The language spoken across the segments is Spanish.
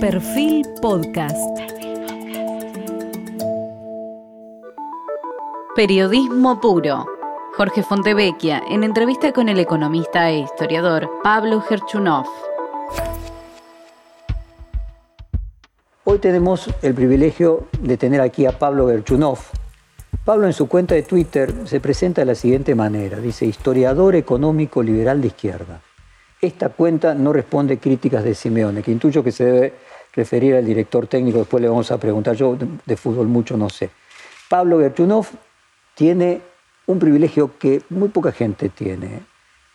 Perfil Podcast. Periodismo puro. Jorge Fontevecchia, en entrevista con el economista e historiador Pablo Gerchunov. Hoy tenemos el privilegio de tener aquí a Pablo Gerchunov. Pablo en su cuenta de Twitter se presenta de la siguiente manera. Dice, historiador económico liberal de izquierda. Esta cuenta no responde críticas de Simeone, que intuyo que se debe referir al director técnico, después le vamos a preguntar, yo de, fútbol mucho no sé. Pablo Gerchunov tiene un privilegio que muy poca gente tiene,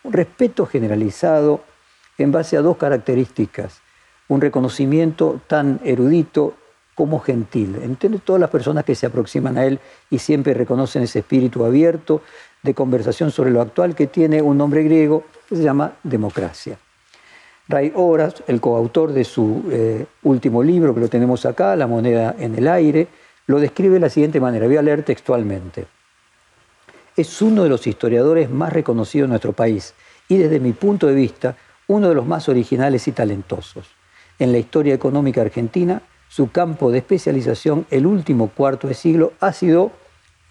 un respeto generalizado en base a dos características, un reconocimiento tan erudito como gentil. Entiende todas las personas que se aproximan a él y siempre reconocen ese espíritu abierto de conversación sobre lo actual que tiene un nombre griego se llama democracia. Ray Horas, el coautor de su eh, último libro, que lo tenemos acá, La moneda en el aire, lo describe de la siguiente manera, voy a leer textualmente. Es uno de los historiadores más reconocidos en nuestro país y desde mi punto de vista, uno de los más originales y talentosos. En la historia económica argentina, su campo de especialización, el último cuarto de siglo, ha sido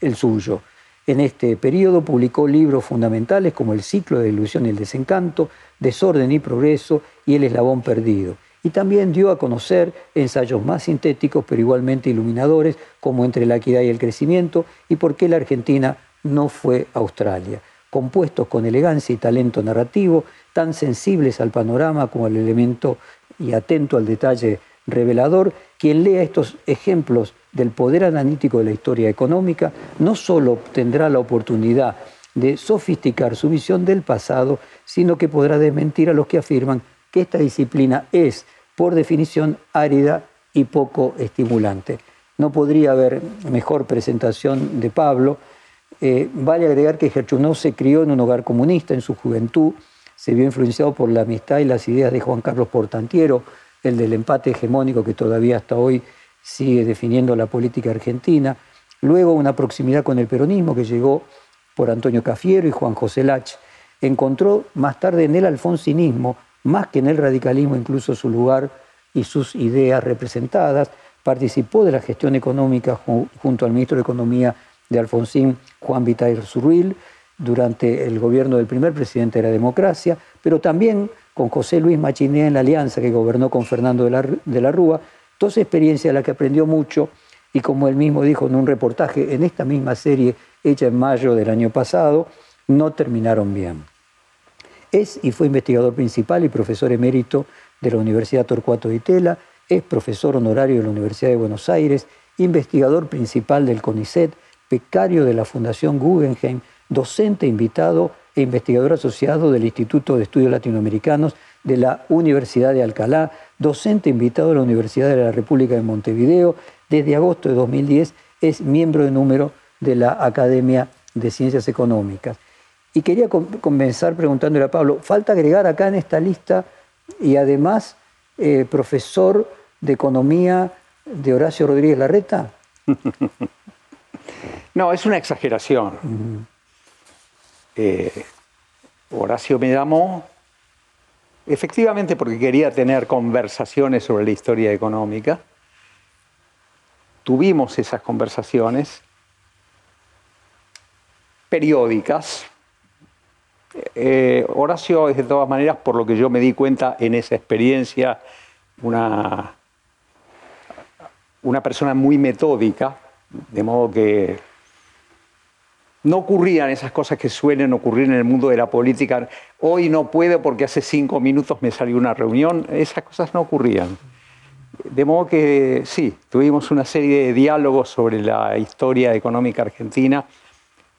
el suyo. En este periodo publicó libros fundamentales como El ciclo de ilusión y el desencanto, Desorden y progreso y El eslabón perdido. Y también dio a conocer ensayos más sintéticos pero igualmente iluminadores como Entre la equidad y el crecimiento y Por qué la Argentina no fue Australia, compuestos con elegancia y talento narrativo, tan sensibles al panorama como al elemento y atento al detalle revelador, quien lea estos ejemplos del poder analítico de la historia económica no solo obtendrá la oportunidad de sofisticar su visión del pasado, sino que podrá desmentir a los que afirman que esta disciplina es, por definición, árida y poco estimulante. No podría haber mejor presentación de Pablo. Eh, vale agregar que Gerchunov se crió en un hogar comunista en su juventud, se vio influenciado por la amistad y las ideas de Juan Carlos Portantiero, el del empate hegemónico que todavía hasta hoy sigue definiendo la política argentina. Luego una proximidad con el peronismo que llegó por Antonio Cafiero y Juan José Lach. Encontró más tarde en el alfonsinismo, más que en el radicalismo, incluso su lugar y sus ideas representadas. Participó de la gestión económica junto al ministro de Economía de Alfonsín, Juan Vitair Zurril, durante el gobierno del primer presidente de la democracia, pero también con José Luis Machiné en la alianza que gobernó con Fernando de la, de la Rúa, toda experiencia de la que aprendió mucho y como él mismo dijo en un reportaje en esta misma serie hecha en mayo del año pasado, no terminaron bien. Es y fue investigador principal y profesor emérito de la Universidad Torcuato de Itela, es profesor honorario de la Universidad de Buenos Aires, investigador principal del CONICET, becario de la Fundación Guggenheim, docente invitado e investigador asociado del Instituto de Estudios Latinoamericanos de la Universidad de Alcalá, docente invitado de la Universidad de la República de Montevideo. Desde agosto de 2010 es miembro de número de la Academia de Ciencias Económicas. Y quería comenzar preguntándole a Pablo, ¿falta agregar acá en esta lista y además eh, profesor de Economía de Horacio Rodríguez Larreta? no, es una exageración. Eh, Horacio me llamó efectivamente porque quería tener conversaciones sobre la historia económica. Tuvimos esas conversaciones periódicas. Eh, Horacio es de todas maneras, por lo que yo me di cuenta en esa experiencia, una, una persona muy metódica, de modo que no ocurrían esas cosas que suelen ocurrir en el mundo de la política. Hoy no puedo porque hace cinco minutos me salió una reunión. Esas cosas no ocurrían. De modo que sí, tuvimos una serie de diálogos sobre la historia económica argentina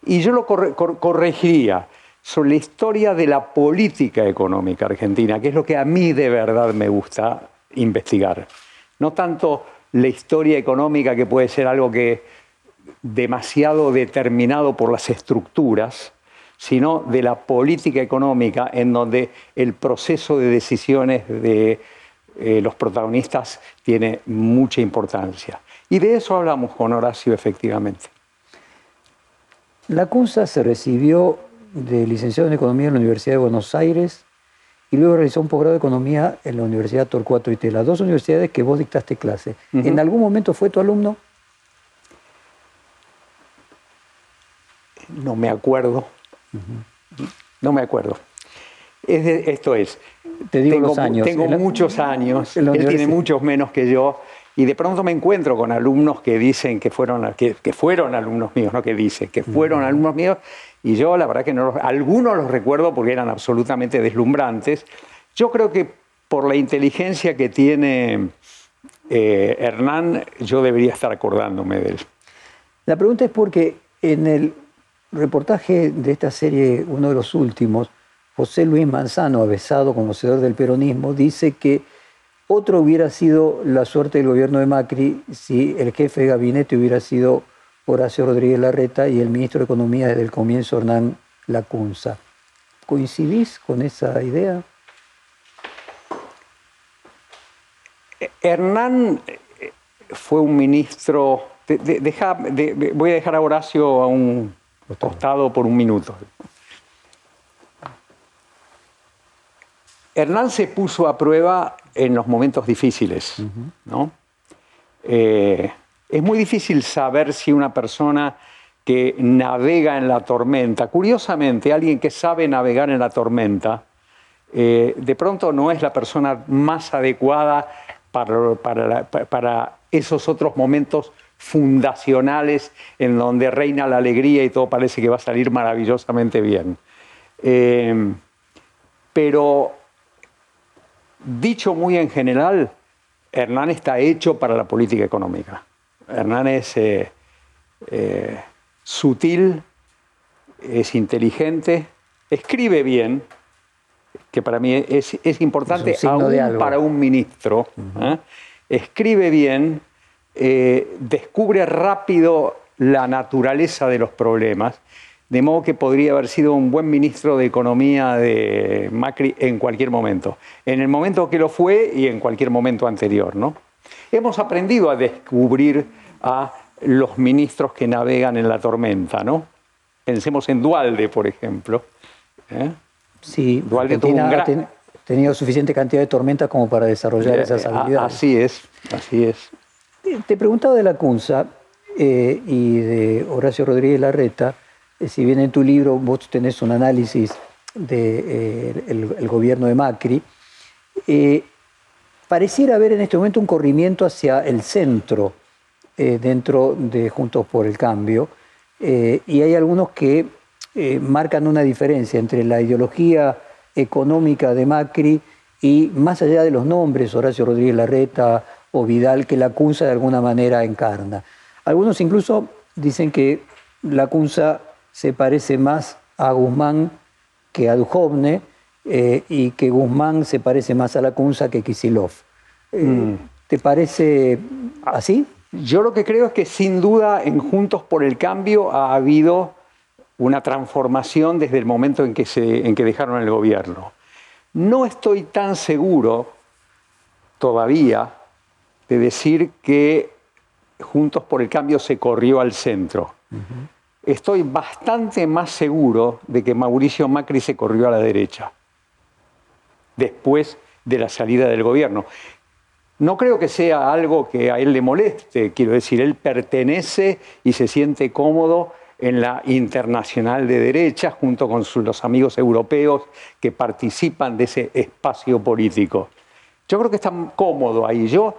y yo lo corregiría sobre la historia de la política económica argentina, que es lo que a mí de verdad me gusta investigar. No tanto la historia económica, que puede ser algo que demasiado determinado por las estructuras, sino de la política económica en donde el proceso de decisiones de eh, los protagonistas tiene mucha importancia. Y de eso hablamos con Horacio efectivamente. La CUNSA se recibió de licenciado en Economía en la Universidad de Buenos Aires y luego realizó un posgrado de economía en la Universidad Torcuato Itela, dos universidades que vos dictaste clase. ¿En algún momento fue tu alumno? No me acuerdo. No me acuerdo. esto es. Te digo tengo, los años. Tengo muchos años. Él tiene muchos menos que yo. Y de pronto me encuentro con alumnos que dicen que fueron, que, fueron alumnos míos, no que dicen, que fueron alumnos míos. Y yo la verdad que no algunos los recuerdo porque eran absolutamente deslumbrantes. Yo creo que por la inteligencia que tiene eh, Hernán, yo debería estar acordándome de él. La pregunta es porque en el reportaje de esta serie, uno de los últimos, José Luis Manzano, avesado conocedor del peronismo, dice que otro hubiera sido la suerte del gobierno de Macri si el jefe de gabinete hubiera sido Horacio Rodríguez Larreta y el ministro de Economía desde el comienzo Hernán Lacunza. ¿Coincidís con esa idea? Hernán eh, fue un ministro. voy a dejar a Horacio a un costado por un minuto. Hernán se puso a prueba en los momentos difíciles, ¿no? Eh, es muy difícil saber si una persona que navega en la tormenta, curiosamente, alguien que sabe navegar en la tormenta, eh, de pronto no es la persona más adecuada para, para, esos otros momentos fundacionales en donde reina la alegría y todo parece que va a salir maravillosamente bien. Eh, pero Dicho muy en general, Hernán está hecho para la política económica. Hernán es eh, eh, sutil, es inteligente, escribe bien, que para mí es, importante aún para un ministro. Escribe bien, descubre rápido la naturaleza de los problemas de modo que podría haber sido un buen ministro de Economía de Macri en cualquier momento, en el momento que lo fue y en cualquier momento anterior. ¿no? Hemos aprendido a descubrir a los ministros que navegan en la tormenta. ¿no? Pensemos en Dualde, por ejemplo. ¿eh? Sí, Dualde tuvo un tenido suficiente cantidad de tormentas como para desarrollar eh, esas habilidades. Así es, así es. Te preguntaba de la CUNSA eh, y de Horacio Rodríguez Larreta, eh, si bien en tu libro vos tenés un análisis del de, eh, gobierno de Macri, pareciera haber en este momento un corrimiento hacia el centro dentro de Juntos por el Cambio, y hay algunos que marcan una diferencia entre la ideología económica de Macri y más allá de los nombres, Horacio Rodríguez Larreta o Vidal, que la CUNSA de alguna manera encarna. Algunos incluso dicen que la CUNSA se parece más a Guzmán que a Duhovne eh, y que Guzmán se parece más a la Cunza que Kisilov. Eh, mm. ¿Te parece así? Yo lo que creo es que sin duda en Juntos por el Cambio ha habido una transformación desde el momento en que, se, en que dejaron el gobierno. No estoy tan seguro todavía de decir que Juntos por el Cambio se corrió al centro estoy bastante más seguro de que Mauricio Macri se corrió a la derecha después de la salida del gobierno. No creo que sea algo que a él le moleste, quiero decir, él pertenece y se siente cómodo en la internacional de derecha junto con los amigos europeos que participan de ese espacio político. Yo creo que está cómodo ahí. Yo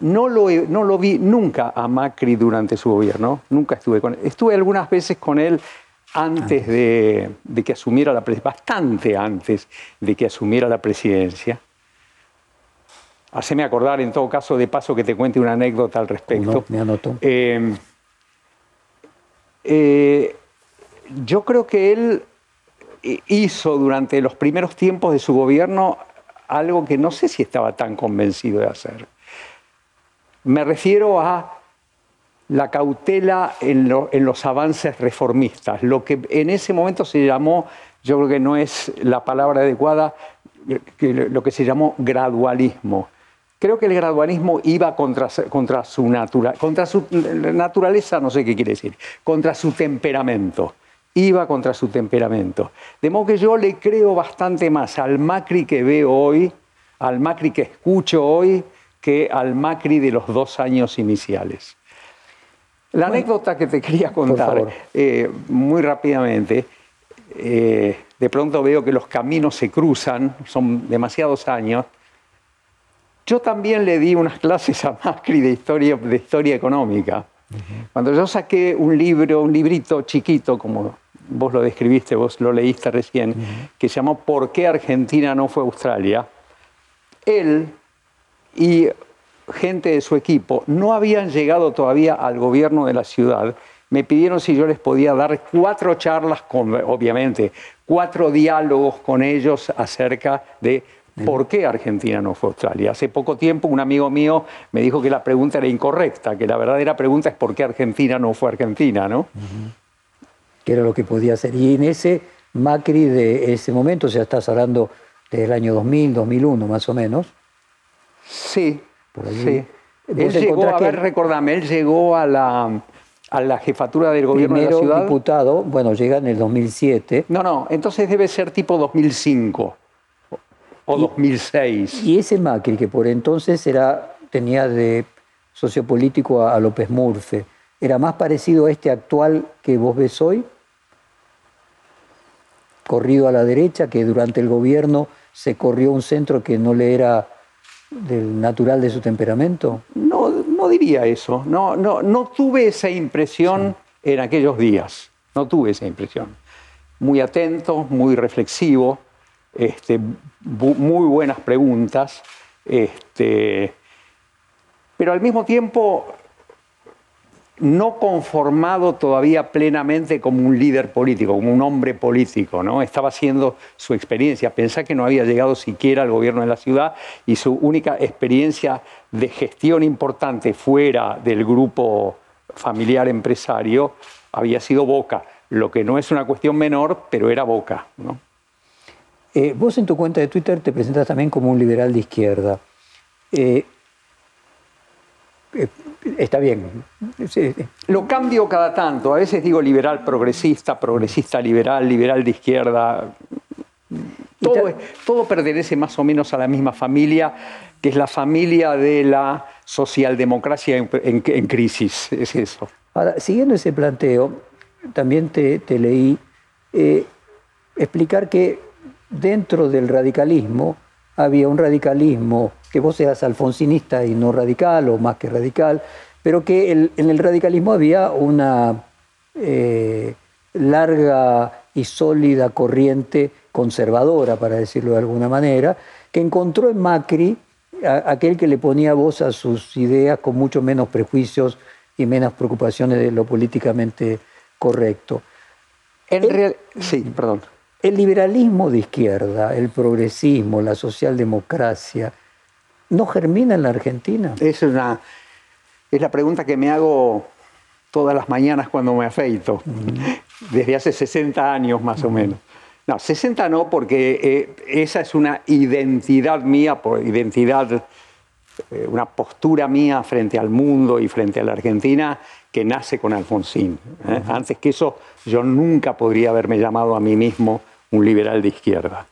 no lo, no lo vi nunca a Macri durante su gobierno, nunca estuve con él. Estuve algunas veces con él antes de, que asumiera la presidencia, bastante antes de que asumiera la presidencia. Haceme acordar, en todo caso, de paso que te cuente una anécdota al respecto. me anoto. Eh, eh, yo creo que él hizo durante los primeros tiempos de su gobierno algo que no sé si estaba tan convencido de hacer. Me refiero a la cautela en, los avances reformistas, lo que en ese momento se llamó, yo creo que no es la palabra adecuada, lo que se llamó gradualismo. Creo que el gradualismo iba contra, su, contra su naturaleza, no sé qué quiere decir, contra su temperamento. iba contra su temperamento. De modo que yo le creo bastante más al Macri que veo hoy, al Macri que escucho hoy, que al Macri de los dos años iniciales. La anécdota que te quería contar eh, muy rápidamente, eh, de pronto veo que los caminos se cruzan, son demasiados años. Yo también le di unas clases a Macri de historia, de historia económica. Cuando yo saqué un libro, un librito chiquito, como vos lo describiste, vos lo leíste recién, que se llamó ¿Por qué Argentina no fue Australia? Él y gente de su equipo no habían llegado todavía al gobierno de la ciudad. Me pidieron si yo les podía dar cuatro charlas, con, obviamente, cuatro diálogos con ellos acerca de por qué Argentina no fue Australia. Hace poco tiempo un amigo mío me dijo que la pregunta era incorrecta, que la verdadera pregunta es por qué Argentina no fue Argentina, ¿no? Que era lo que podía ser. Y en ese Macri de ese momento, o sea, estás hablando del año 2000, 2001 más o menos. Sí, Sí. Él llegó, a ver, recordame, él llegó a la, a la jefatura del gobierno de la ciudad. diputado, bueno, llega en el 2007. No, no, entonces debe ser tipo 2005 o 2006. Y ese Macri, que por entonces era, tenía de sociopolítico a, López Murfe, ¿era más parecido a este actual que vos ves hoy? Corrido a la derecha, que durante el gobierno se corrió un centro que no le era del natural de su temperamento? No, no diría eso. No, no, no tuve esa impresión en aquellos días. No tuve esa impresión. Muy atento, muy reflexivo, este, muy buenas preguntas, este, pero al mismo tiempo no conformado todavía plenamente como un líder político, como un hombre político, ¿no? Estaba haciendo su experiencia. Pensá que no había llegado siquiera al gobierno de la ciudad y su única experiencia de gestión importante fuera del grupo familiar empresario había sido Boca, lo que no es una cuestión menor, pero era Boca. Eh, vos en tu cuenta de Twitter te presentas también como un liberal de izquierda. Eh, eh, está bien. Lo cambio cada tanto. A veces digo liberal progresista, progresista liberal, liberal de izquierda. Todo, todo, pertenece más o menos a la misma familia, que es la familia de la socialdemocracia en, crisis. Es eso. Ahora, siguiendo ese planteo, también te, leí eh, explicar que dentro del radicalismo había un radicalismo, que vos seas alfonsinista y no radical, o más que radical, pero que en el radicalismo había una eh, larga y sólida corriente conservadora, para decirlo de alguna manera, que encontró en Macri aquel que le ponía voz a sus ideas con mucho menos prejuicios y menos preocupaciones de lo políticamente correcto. sí, perdón. El liberalismo de izquierda, el progresismo, la socialdemocracia, ¿no germina en la Argentina? Es, una, es la pregunta que me hago todas las mañanas cuando me afeito, desde hace 60 años más o menos. No, 60 no, porque eh, esa es una identidad mía, por identidad, eh, una postura mía frente al mundo y frente a la Argentina que nace con Alfonsín. ¿eh? Antes que eso, yo nunca podría haberme llamado a mí mismo un liberal de izquierda.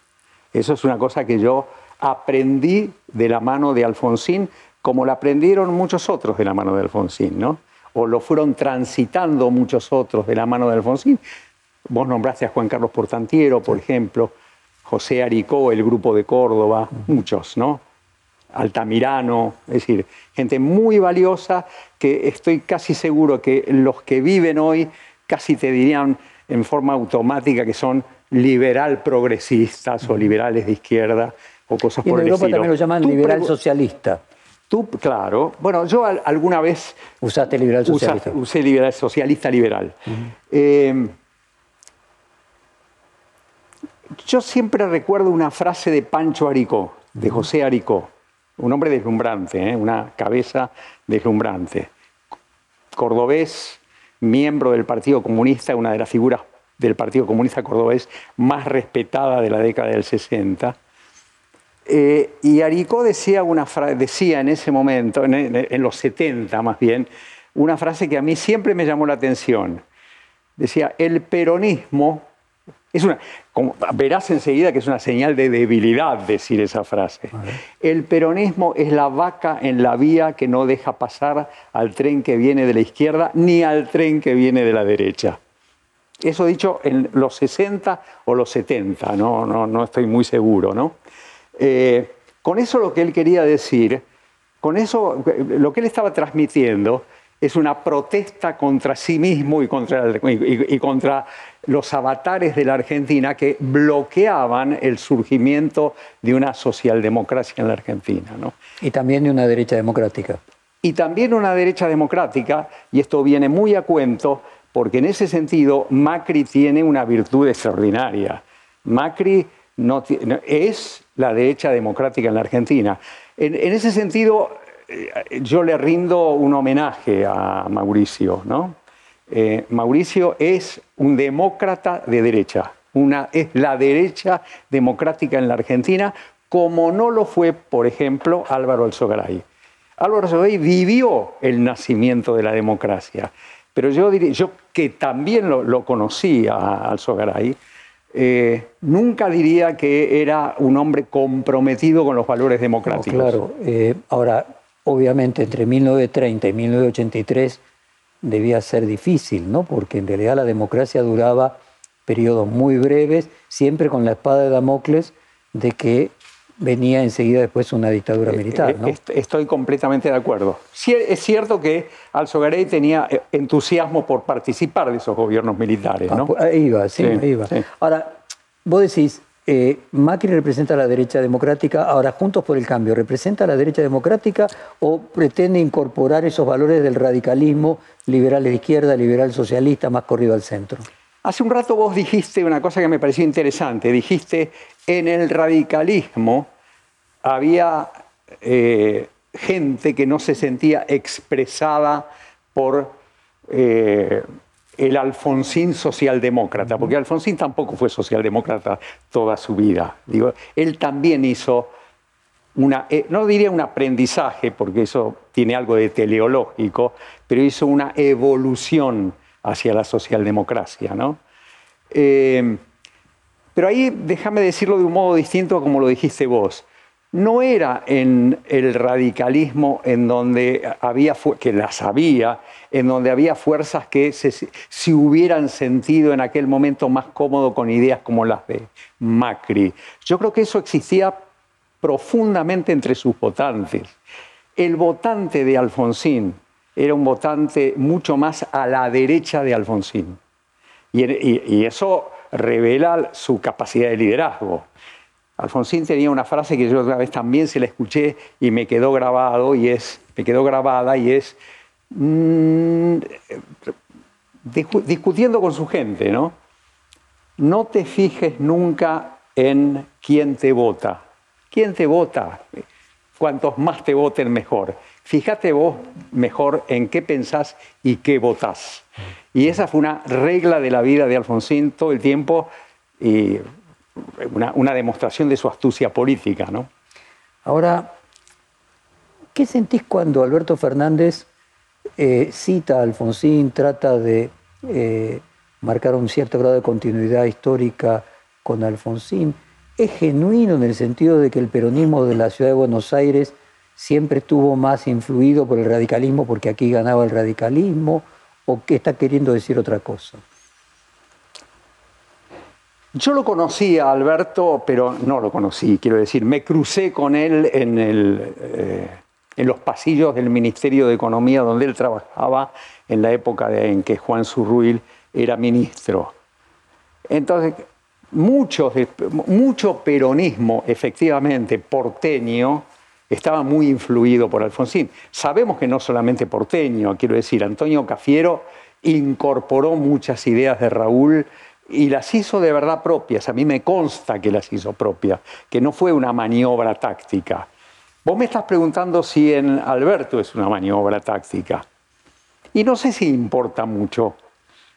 Eso es una cosa que yo aprendí de la mano de Alfonsín, como la aprendieron muchos otros de la mano de Alfonsín, ¿no? O lo fueron transitando muchos otros de la mano de Alfonsín. Vos nombraste a Juan Carlos Portantiero, por ejemplo, José Aricó, el grupo de Córdoba, muchos, ¿no? Altamirano, es decir, gente muy valiosa que estoy casi seguro que los que viven hoy casi te dirían en forma automática que son liberal progresistas o liberales de izquierda o cosas por el Europa también lo llaman liberal socialista. Tú, claro. Bueno, yo alguna vez... Usaste liberal socialista. usé liberal socialista liberal. Em, yo siempre recuerdo una frase de Pancho Aricó, de José Aricó, un hombre deslumbrante, ¿eh? una cabeza deslumbrante. Cordobés, miembro del Partido Comunista, una de las figuras del Partido Comunista Cordobés más respetada de la década del 60. Eh, y Aricó decía, una decía en ese momento, en, los 70 más bien, una frase que a mí siempre me llamó la atención. decía, el peronismo es una, como, verás enseguida que es una señal de debilidad decir esa frase. El peronismo es la vaca en la vía que no deja pasar al tren que viene de la izquierda ni al tren que viene de la derecha. Eso dicho en los 60 o los 70, no, no, no estoy muy seguro. ¿no? Eh, con eso lo que él quería decir, con eso lo que él estaba transmitiendo es una protesta contra sí mismo y contra, y, contra los avatares de la Argentina que bloqueaban el surgimiento de una socialdemocracia en la Argentina. ¿no? Y también de una derecha democrática. Y también una derecha democrática, y esto viene muy a cuento, porque en ese sentido Macri tiene una virtud extraordinaria. Macri no, es la derecha democrática en la Argentina. En, ese sentido, eh, yo le rindo un homenaje a Mauricio, ¿no? Eh, Mauricio es un demócrata de derecha, es la derecha democrática en la Argentina, como no lo fue, por ejemplo, Álvaro Alzogaray. Álvaro Alzogaray vivió el nacimiento de la democracia, pero yo, diría, que también lo, conocí a Alzogaray, eh, nunca diría que era un hombre comprometido con los valores democráticos. claro, ahora obviamente entre 1930 y 1983 debía ser difícil, ¿no? Porque en realidad la democracia duraba periodos muy breves, siempre con la espada de Damocles de que venía enseguida después una dictadura eh, militar. ¿no? Estoy completamente de acuerdo. Es cierto que Alzogaray tenía eh, entusiasmo por participar de esos gobiernos militares. ¿no? Ah, pues, ahí iba, sí, ahí iba. Ahora, vos decís, eh, Macri representa a la derecha democrática, ahora Juntos por el Cambio, ¿representa a la derecha democrática o pretende incorporar esos valores del radicalismo liberal de izquierda, liberal socialista, más corrido al centro? Hace un rato vos dijiste una cosa que me pareció interesante, dijiste, en el radicalismo había eh, gente que no se sentía expresada por... Eh, el Alfonsín socialdemócrata, porque Alfonsín tampoco fue socialdemócrata toda su vida. Digo, él también hizo una, eh, no diría un aprendizaje, porque eso tiene algo de teleológico, pero hizo una evolución hacia la socialdemocracia. ¿no? Pero ahí déjame decirlo de un modo distinto como lo dijiste vos no era en el radicalismo en donde había, que las había, en donde había fuerzas que se, hubieran sentido en aquel momento más cómodo con ideas como las de Macri. Yo creo que eso existía profundamente entre sus votantes. El votante de Alfonsín era un votante mucho más a la derecha de Alfonsín. y eso revela su capacidad de liderazgo. Alfonsín tenía una frase que yo otra vez también se la escuché y me quedó grabado y es, me quedó grabada y es mm, discutiendo con su gente, ¿no? No te fijes nunca en quién te vota. ¿Quién te vota? Cuantos más te voten, mejor. Fíjate vos mejor en qué pensás y qué votás. Y esa fue una regla de la vida de Alfonsín todo el tiempo. Y una, demostración de su astucia política. ¿no? Ahora, ¿qué sentís cuando Alberto Fernández eh, cita a Alfonsín, trata de eh, marcar un cierto grado de continuidad histórica con Alfonsín? ¿Es genuino en el sentido de que el peronismo de la ciudad de Buenos Aires siempre estuvo más influido por el radicalismo porque aquí ganaba el radicalismo? ¿O qué está queriendo decir otra cosa? Yo lo conocí a Alberto, pero no lo conocí, quiero decir, me crucé con él en, eh, los pasillos del Ministerio de Economía donde él trabajaba en la época en que Juan Zurruil era ministro. Entonces, mucho peronismo, efectivamente, porteño, estaba muy influido por Alfonsín. Sabemos que no solamente porteño, quiero decir, Antonio Cafiero incorporó muchas ideas de Raúl y las hizo de verdad propias. A mí me consta que las hizo propias, que no fue una maniobra táctica. Vos me estás preguntando si en Alberto es una maniobra táctica. Y no sé si importa mucho.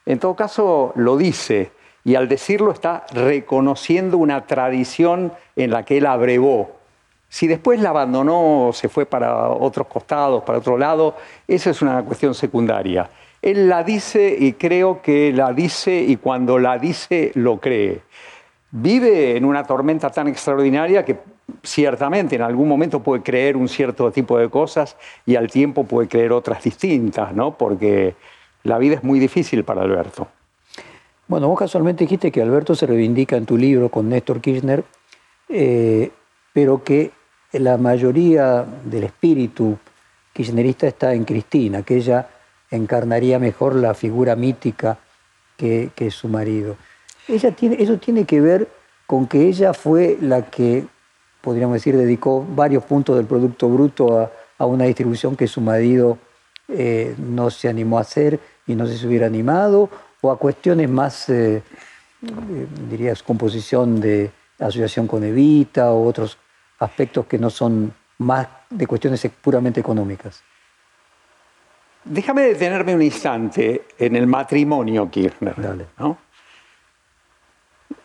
En todo caso, lo dice. Y al decirlo está reconociendo una tradición en la que él abrevó. Si después la abandonó, se fue para otros costados, para otro lado, esa es una cuestión secundaria. Él la dice y creo que la dice y cuando la dice lo cree. Vive en una tormenta tan extraordinaria que ciertamente en algún momento puede creer un cierto tipo de cosas y al tiempo puede creer otras distintas, ¿no? Porque la vida es muy difícil para Alberto. Bueno, vos casualmente dijiste que Alberto se reivindica en tu libro con Néstor Kirchner, eh, pero que la mayoría del espíritu kirchnerista está en Cristina, que ella encarnaría mejor la figura mítica que, su marido. Ella tiene, eso tiene que ver con que ella fue la que, podríamos decir, dedicó varios puntos del Producto Bruto a, una distribución que su marido eh, no se animó a hacer y no se hubiera animado, o a cuestiones más, eh, eh, dirías, composición de asociación con Evita o otros aspectos que no son más de cuestiones puramente económicas. Déjame detenerme un instante en el matrimonio Kirchner.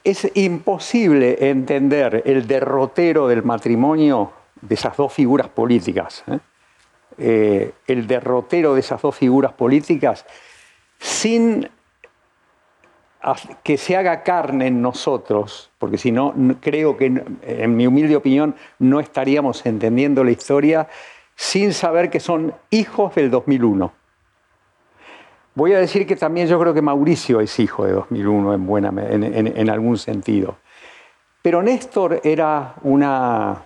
Es imposible entender el derrotero del matrimonio de esas dos figuras políticas, ¿eh? Eh, el derrotero de esas dos figuras políticas, sin que se haga carne en nosotros, porque si no, creo que, en mi humilde opinión, no estaríamos entendiendo la historia sin saber que son hijos del 2001. Voy a decir que también yo creo que Mauricio es hijo de 2001 en, buena, en, algún sentido. Pero Néstor era una,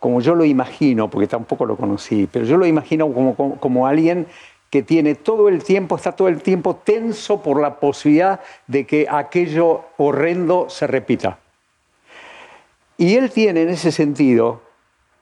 como yo lo imagino, porque tampoco lo conocí, pero yo lo imagino como, como alguien que tiene todo el tiempo, está todo el tiempo tenso por la posibilidad de que aquello horrendo se repita. Y él tiene en ese sentido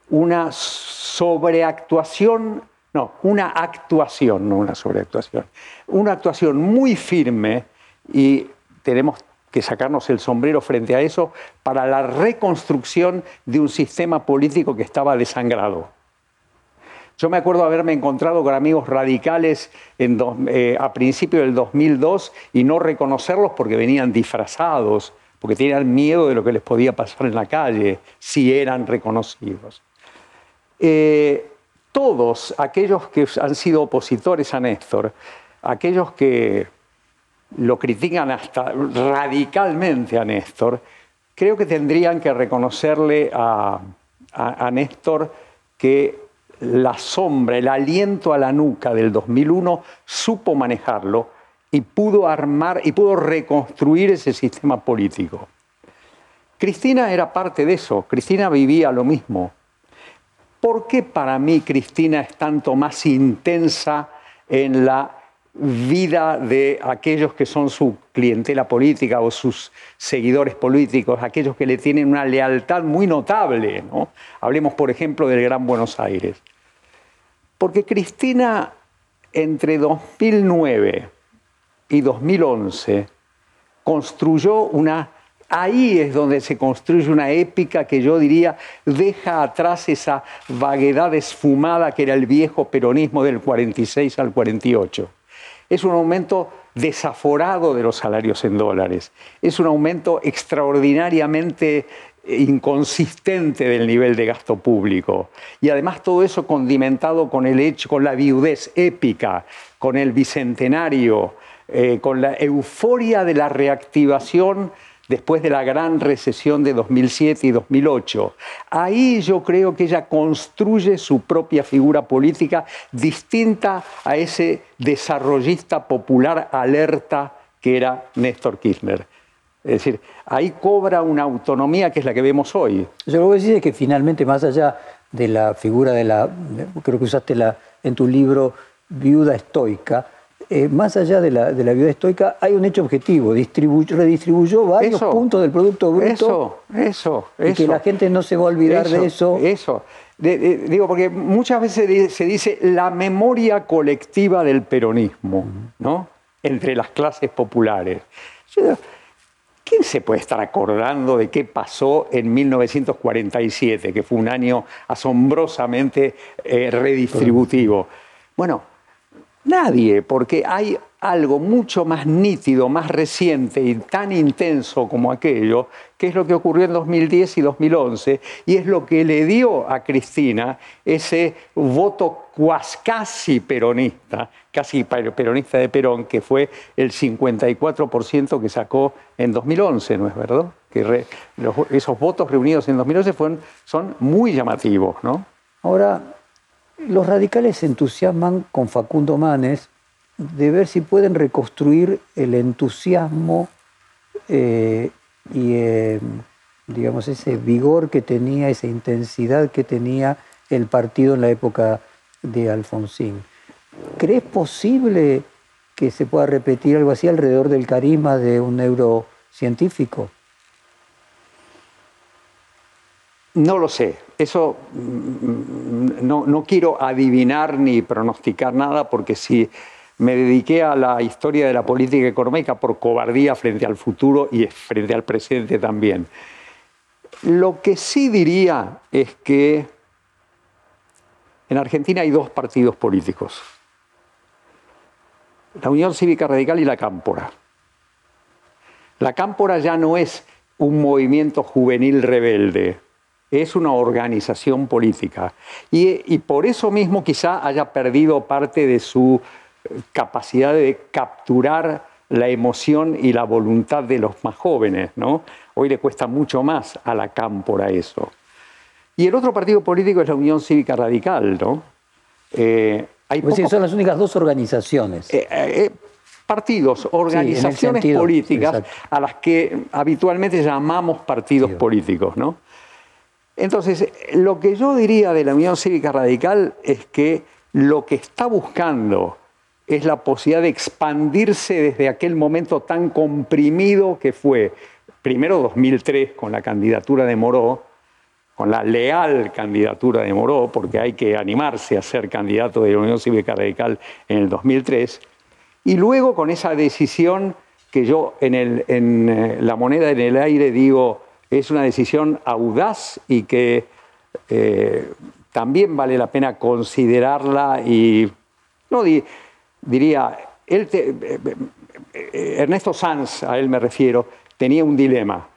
una sobreactuación, no, una actuación, no una sobreactuación, una actuación muy firme y tenemos que sacarnos el sombrero frente a eso para la reconstrucción de un sistema político que estaba desangrado. Yo me acuerdo haberme encontrado con amigos radicales eh, a principios del 2002 y no reconocerlos porque venían disfrazados, porque tenían miedo de lo que les podía pasar en la calle si eran reconocidos. Eh, todos aquellos que han sido opositores a Néstor, aquellos que lo critican hasta radicalmente a Néstor, creo que tendrían que reconocerle a, a Néstor que la sombra, el aliento a la nuca del 2001, supo manejarlo y pudo armar y pudo reconstruir ese sistema político. Cristina era parte de eso, Cristina vivía lo mismo. ¿Por qué para mí Cristina es tanto más intensa en la vida de aquellos que son su clientela política o sus seguidores políticos, aquellos que le tienen una lealtad muy notable. ¿no? Hablemos, por ejemplo, del Gran Buenos Aires. Porque Cristina, entre 2009 y 2011, construyó una... Ahí es donde se construye una épica que yo diría deja atrás esa vaguedad esfumada que era el viejo peronismo del 46 al 48 es un aumento desaforado de los salarios en dólares, es un aumento extraordinariamente inconsistente del nivel de gasto público. Y además todo eso condimentado con el hecho, con la viudez épica, con el bicentenario, eh, con la euforia de la reactivación después de la gran recesión de 2007 y 2008. Ahí yo creo que ella construye su propia figura política distinta a ese desarrollista popular alerta que era Néstor Kirchner. Es decir, ahí cobra una autonomía que es la que vemos hoy. Yo lo que decir es que finalmente, más allá de la figura de la, creo que usaste la, en tu libro, viuda estoica, eh, más allá de la, de la viuda estoica, hay un hecho objetivo, redistribuyó varios puntos del Producto Bruto. Eso, eso, y que la gente no se va a olvidar de eso. Eso. digo, porque muchas veces se dice la memoria colectiva del peronismo, ¿no? Entre las clases populares. ¿Quién se puede estar acordando de qué pasó en 1947, que fue un año asombrosamente eh, redistributivo? Bueno, Nadie, porque hay algo mucho más nítido, más reciente y tan intenso como aquello, que es lo que ocurrió en 2010 y 2011, y es lo que le dio a Cristina ese voto casi peronista, casi peronista de Perón, que fue el 54% que sacó en 2011, ¿no es verdad? Que esos votos reunidos en 2011 fueron, son muy llamativos, ¿no? Ahora, los radicales se entusiasman con Facundo Manes de ver si pueden reconstruir el entusiasmo eh, y, eh, digamos, ese vigor que tenía, esa intensidad que tenía el partido en la época de Alfonsín. ¿Crees posible que se pueda repetir algo así alrededor del carisma de un neurocientífico? No lo sé. Eso mm, no, no, quiero adivinar ni pronosticar nada porque si me dediqué a la historia de la política económica por cobardía frente al futuro y frente al presente también. Lo que sí diría es que en Argentina hay dos partidos políticos, la Unión Cívica Radical y la Cámpora. La Cámpora ya no es un movimiento juvenil rebelde, es una organización política. Y, por eso mismo quizá haya perdido parte de su capacidad de capturar la emoción y la voluntad de los más jóvenes. ¿no? Hoy le cuesta mucho más a la cámpora eso. Y el otro partido político es la Unión Cívica Radical. ¿no? Eh, hay pues son las únicas dos organizaciones. Eh, eh, partidos, organizaciones políticas a las que habitualmente llamamos partidos políticos. ¿no? Entonces, lo que yo diría de la Unión Cívica Radical es que lo que está buscando es la posibilidad de expandirse desde aquel momento tan comprimido que fue, primero 2003 con la candidatura de Moró, con la leal candidatura de Moró, porque hay que animarse a ser candidato de la Unión Cívica Radical en el 2003, y luego con esa decisión que yo en, en eh, la moneda en el aire digo, es una decisión audaz y que eh, también vale la pena considerarla y no diría, él eh, eh, Ernesto Sanz, a él me refiero, tenía un dilema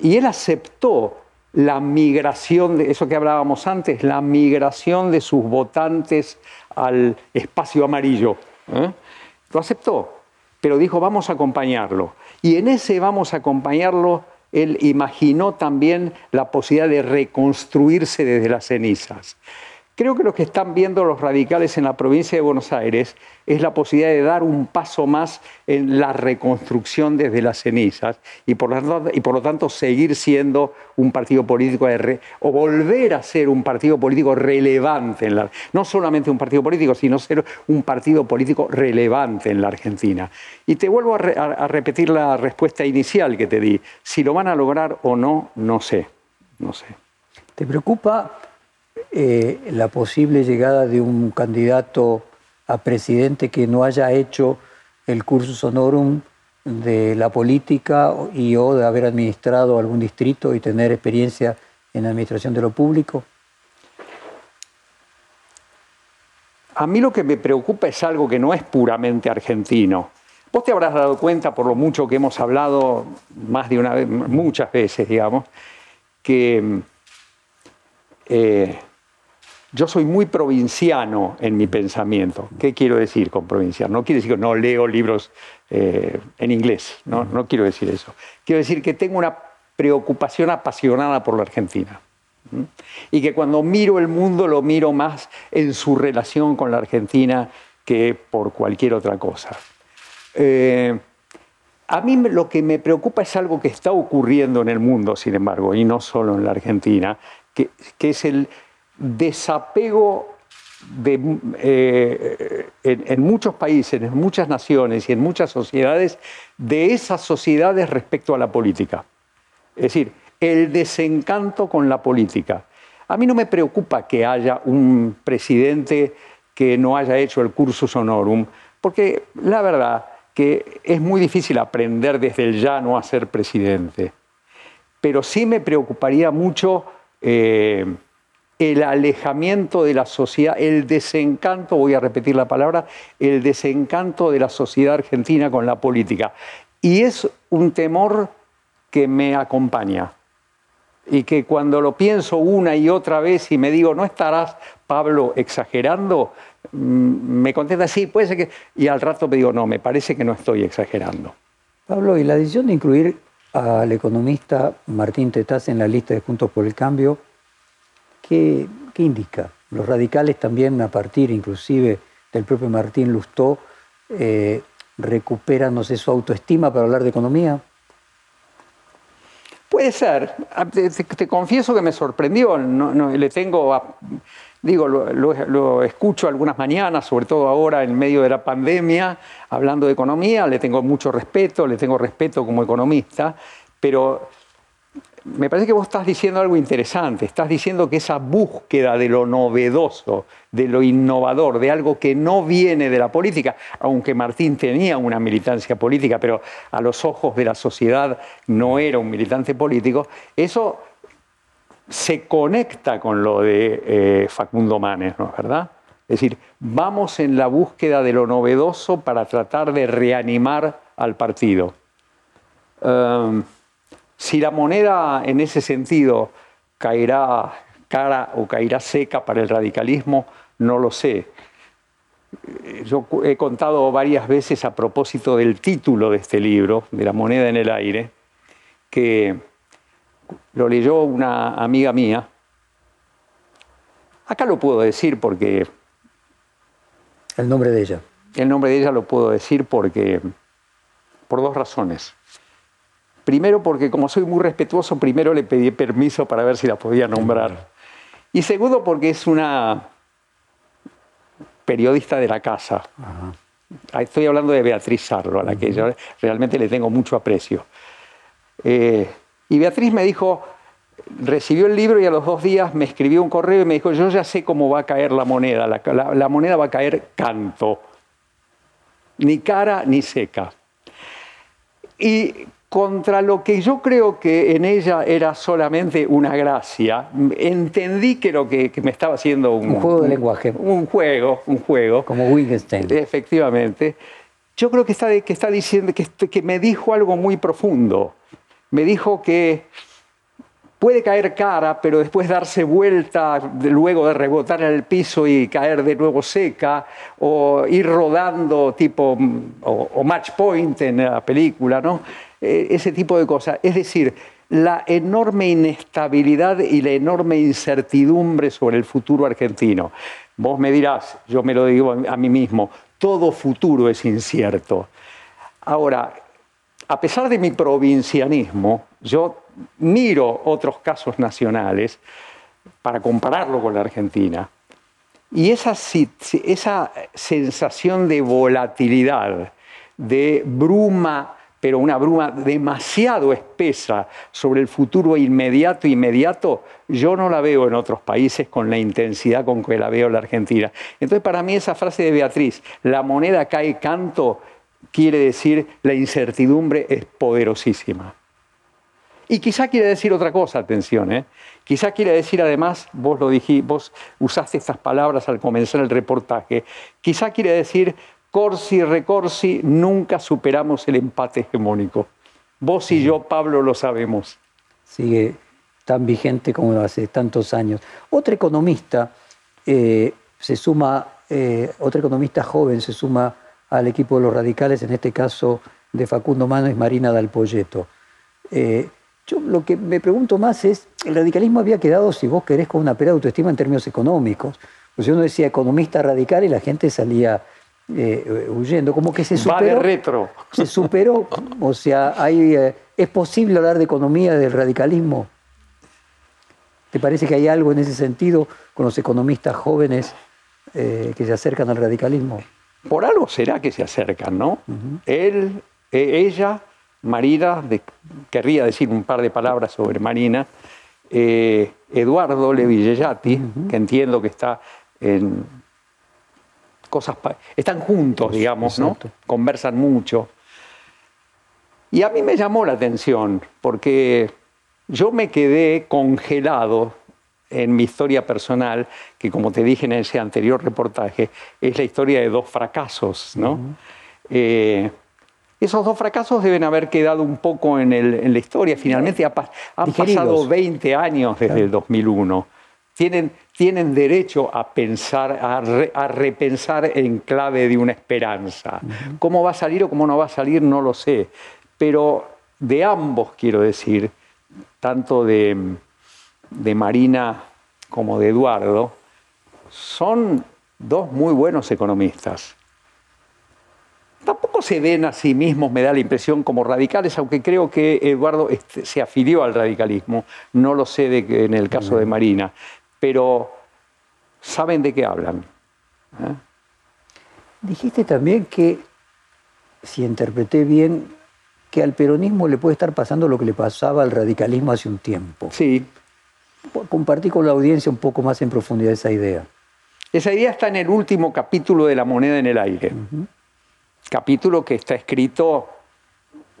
y él aceptó la migración, de eso que hablábamos antes, la migración de sus votantes al espacio amarillo. Lo aceptó, pero dijo, vamos a acompañarlo. Y en ese vamos a acompañarlo él imaginó también la posibilidad de reconstruirse desde las cenizas. Creo que lo que están viendo los radicales en la provincia de Buenos Aires es la posibilidad de dar un paso más en la reconstrucción desde las cenizas y por lo tanto, seguir siendo un partido político o volver a ser un partido político relevante en la no solamente un partido político, sino ser un partido político relevante en la Argentina. Y te vuelvo a, a repetir la respuesta inicial que te di. Si lo van a lograr o no, no sé. No sé. ¿Te preocupa eh, la posible llegada de un candidato a presidente que no haya hecho el cursus honorum de la política y o de haber administrado algún distrito y tener experiencia en la administración de lo público? A mí lo que me preocupa es algo que no es puramente argentino. Vos te habrás dado cuenta, por lo mucho que hemos hablado más de una vez, muchas veces, digamos, que eh, yo soy muy provinciano en mi pensamiento. ¿Qué quiero decir con provinciano? No quiere decir que no leo libros eh, en inglés, ¿no? no quiero decir eso. Quiero decir que tengo una preocupación apasionada por la Argentina. Y que cuando miro el mundo lo miro más en su relación con la Argentina que por cualquier otra cosa. Eh, a mí lo que me preocupa es algo que está ocurriendo en el mundo, sin embargo, y no solo en la Argentina, que es el, desapego eh, en, muchos países, en muchas naciones y en muchas sociedades de esas sociedades respecto a la política. Es decir, el desencanto con la política. A mí no me preocupa que haya un presidente que no haya hecho el cursus honorum, porque la verdad que es muy difícil aprender desde el llano a ser presidente. Pero sí me preocuparía mucho eh, el alejamiento de la sociedad, el desencanto, voy a repetir la palabra, el desencanto de la sociedad argentina con la política. Y es un temor que me acompaña y que cuando lo pienso una y otra vez y me digo, ¿no estarás, Pablo, exagerando? Mm, me contesta, sí, puede ser que... Y al rato me digo, no, me parece que no estoy exagerando. Pablo, y la decisión de incluir al economista Martín Tetaz en la lista de Juntos por el Cambio, ¿qué, indica? Los radicales también, a partir inclusive del propio Martín Lustó, eh, recuperan, no sé, su autoestima para hablar de economía. Puede ser. Ah, te, confieso que me sorprendió. No, le tengo, digo, lo, escucho algunas mañanas, sobre todo ahora en medio de la pandemia, hablando de economía. Le tengo mucho respeto, le tengo respeto como economista, pero me parece que vos estás diciendo algo interesante. Estás diciendo que esa búsqueda de lo novedoso, de lo innovador, de algo que no viene de la política, aunque Martín tenía una militancia política, pero a los ojos de la sociedad no era un militante político, eso se conecta con lo de eh, Facundo Manes, ¿no es verdad? Es decir, vamos en la búsqueda de lo novedoso para tratar de reanimar al partido. Em, si la moneda en ese sentido caerá cara o caerá seca para el radicalismo, no lo sé. Yo he contado varias veces a propósito del título de este libro, de La moneda en el aire, que lo leyó una amiga mía. Acá lo puedo decir porque... El nombre de ella. El nombre de ella lo puedo decir porque... por dos razones. Primero porque como soy muy respetuoso, primero le pedí permiso para ver si la podía nombrar. Y segundo porque es una periodista de la casa. Estoy hablando de Beatriz Sarlo, a la que yo realmente le tengo mucho aprecio. Eh, y Beatriz me dijo, recibió el libro y a los dos días me escribió un correo y me dijo, yo ya sé cómo va a caer la moneda, la, la moneda va a caer canto, ni cara ni seca. Y contra lo que yo creo que en ella era solamente una gracia, entendí que lo que, me estaba haciendo un, un juego de lenguaje. Un, juego, un juego. Como Wittgenstein. Efectivamente. Yo creo que está, que está diciendo, que, que me dijo algo muy profundo. Me dijo que puede caer cara, pero después darse vuelta, luego de rebotar en el piso y caer de nuevo seca, o ir rodando tipo, o, o match point en la película, ¿no? Eh, ese tipo de cosas. Es decir, la enorme inestabilidad y la enorme incertidumbre sobre el futuro argentino. Vos me dirás, yo me lo digo a mí mismo, todo futuro es incierto. Ahora, a pesar de mi provincianismo, yo miro otros casos nacionales para compararlo con la Argentina. Y esa, esa sensación de volatilidad, de bruma pero una bruma demasiado espesa sobre el futuro inmediato, inmediato, yo no la veo en otros países con la intensidad con que la veo en la Argentina. Entonces, para mí esa frase de Beatriz, la moneda cae canto, quiere decir la incertidumbre es poderosísima. Y quizá quiere decir otra cosa, atención, ¿eh? quizá quiere decir además, vos lo dijiste, vos usaste estas palabras al comenzar el reportaje, quizá quiere decir Corsi, recorsi, nunca superamos el empate hegemónico. Vos y yo, Pablo, lo sabemos. Sigue tan vigente como hace tantos años. Otra economista eh, se suma, eh, otra economista joven se suma al equipo de los radicales, en este caso de Facundo Mano, es Marina Dalpolleto. Eh, yo lo que me pregunto más es, el radicalismo había quedado, si vos querés, con una pérdida de autoestima en términos económicos. Pues uno decía economista radical y la gente salía eh, huyendo, como que se superó. retro. Se superó, o sea, hay, eh, ¿es posible hablar de economía del radicalismo? ¿Te parece que hay algo en ese sentido con los economistas jóvenes eh, que se acercan al radicalismo? Por algo será que se acercan, ¿no? Él, e, ella, Marina, querría decir un par de palabras sobre Marina, Eduardo Levillellati, que entiendo que está en cosas, están juntos, digamos, ¿no? Conversan mucho. Y a mí me llamó la atención, porque yo me quedé congelado en mi historia personal, que como te dije en ese anterior reportaje, es la historia de dos fracasos, ¿no? Eh, esos dos fracasos deben haber quedado un poco en, la historia. Finalmente han pasado 20 años desde el 2001. Tienen, tienen derecho a pensar, a, repensar en clave de una esperanza. ¿Cómo va a salir o cómo no va a salir? No lo sé. Pero de ambos, quiero decir, tanto de, de Marina como de Eduardo, son dos muy buenos economistas. Tampoco se ven a sí mismos, me da la impresión, como radicales, aunque creo que Eduardo este, se afilió al radicalismo, no lo sé de, en el caso de Marina, pero saben de qué hablan. ¿eh? Dijiste también que, si interpreté bien, que al peronismo le puede estar pasando lo que le pasaba al radicalismo hace un tiempo. Sí. Compartí con la audiencia un poco más en profundidad esa idea. Esa idea está en el último capítulo de La moneda en el aire. Capítulo que está escrito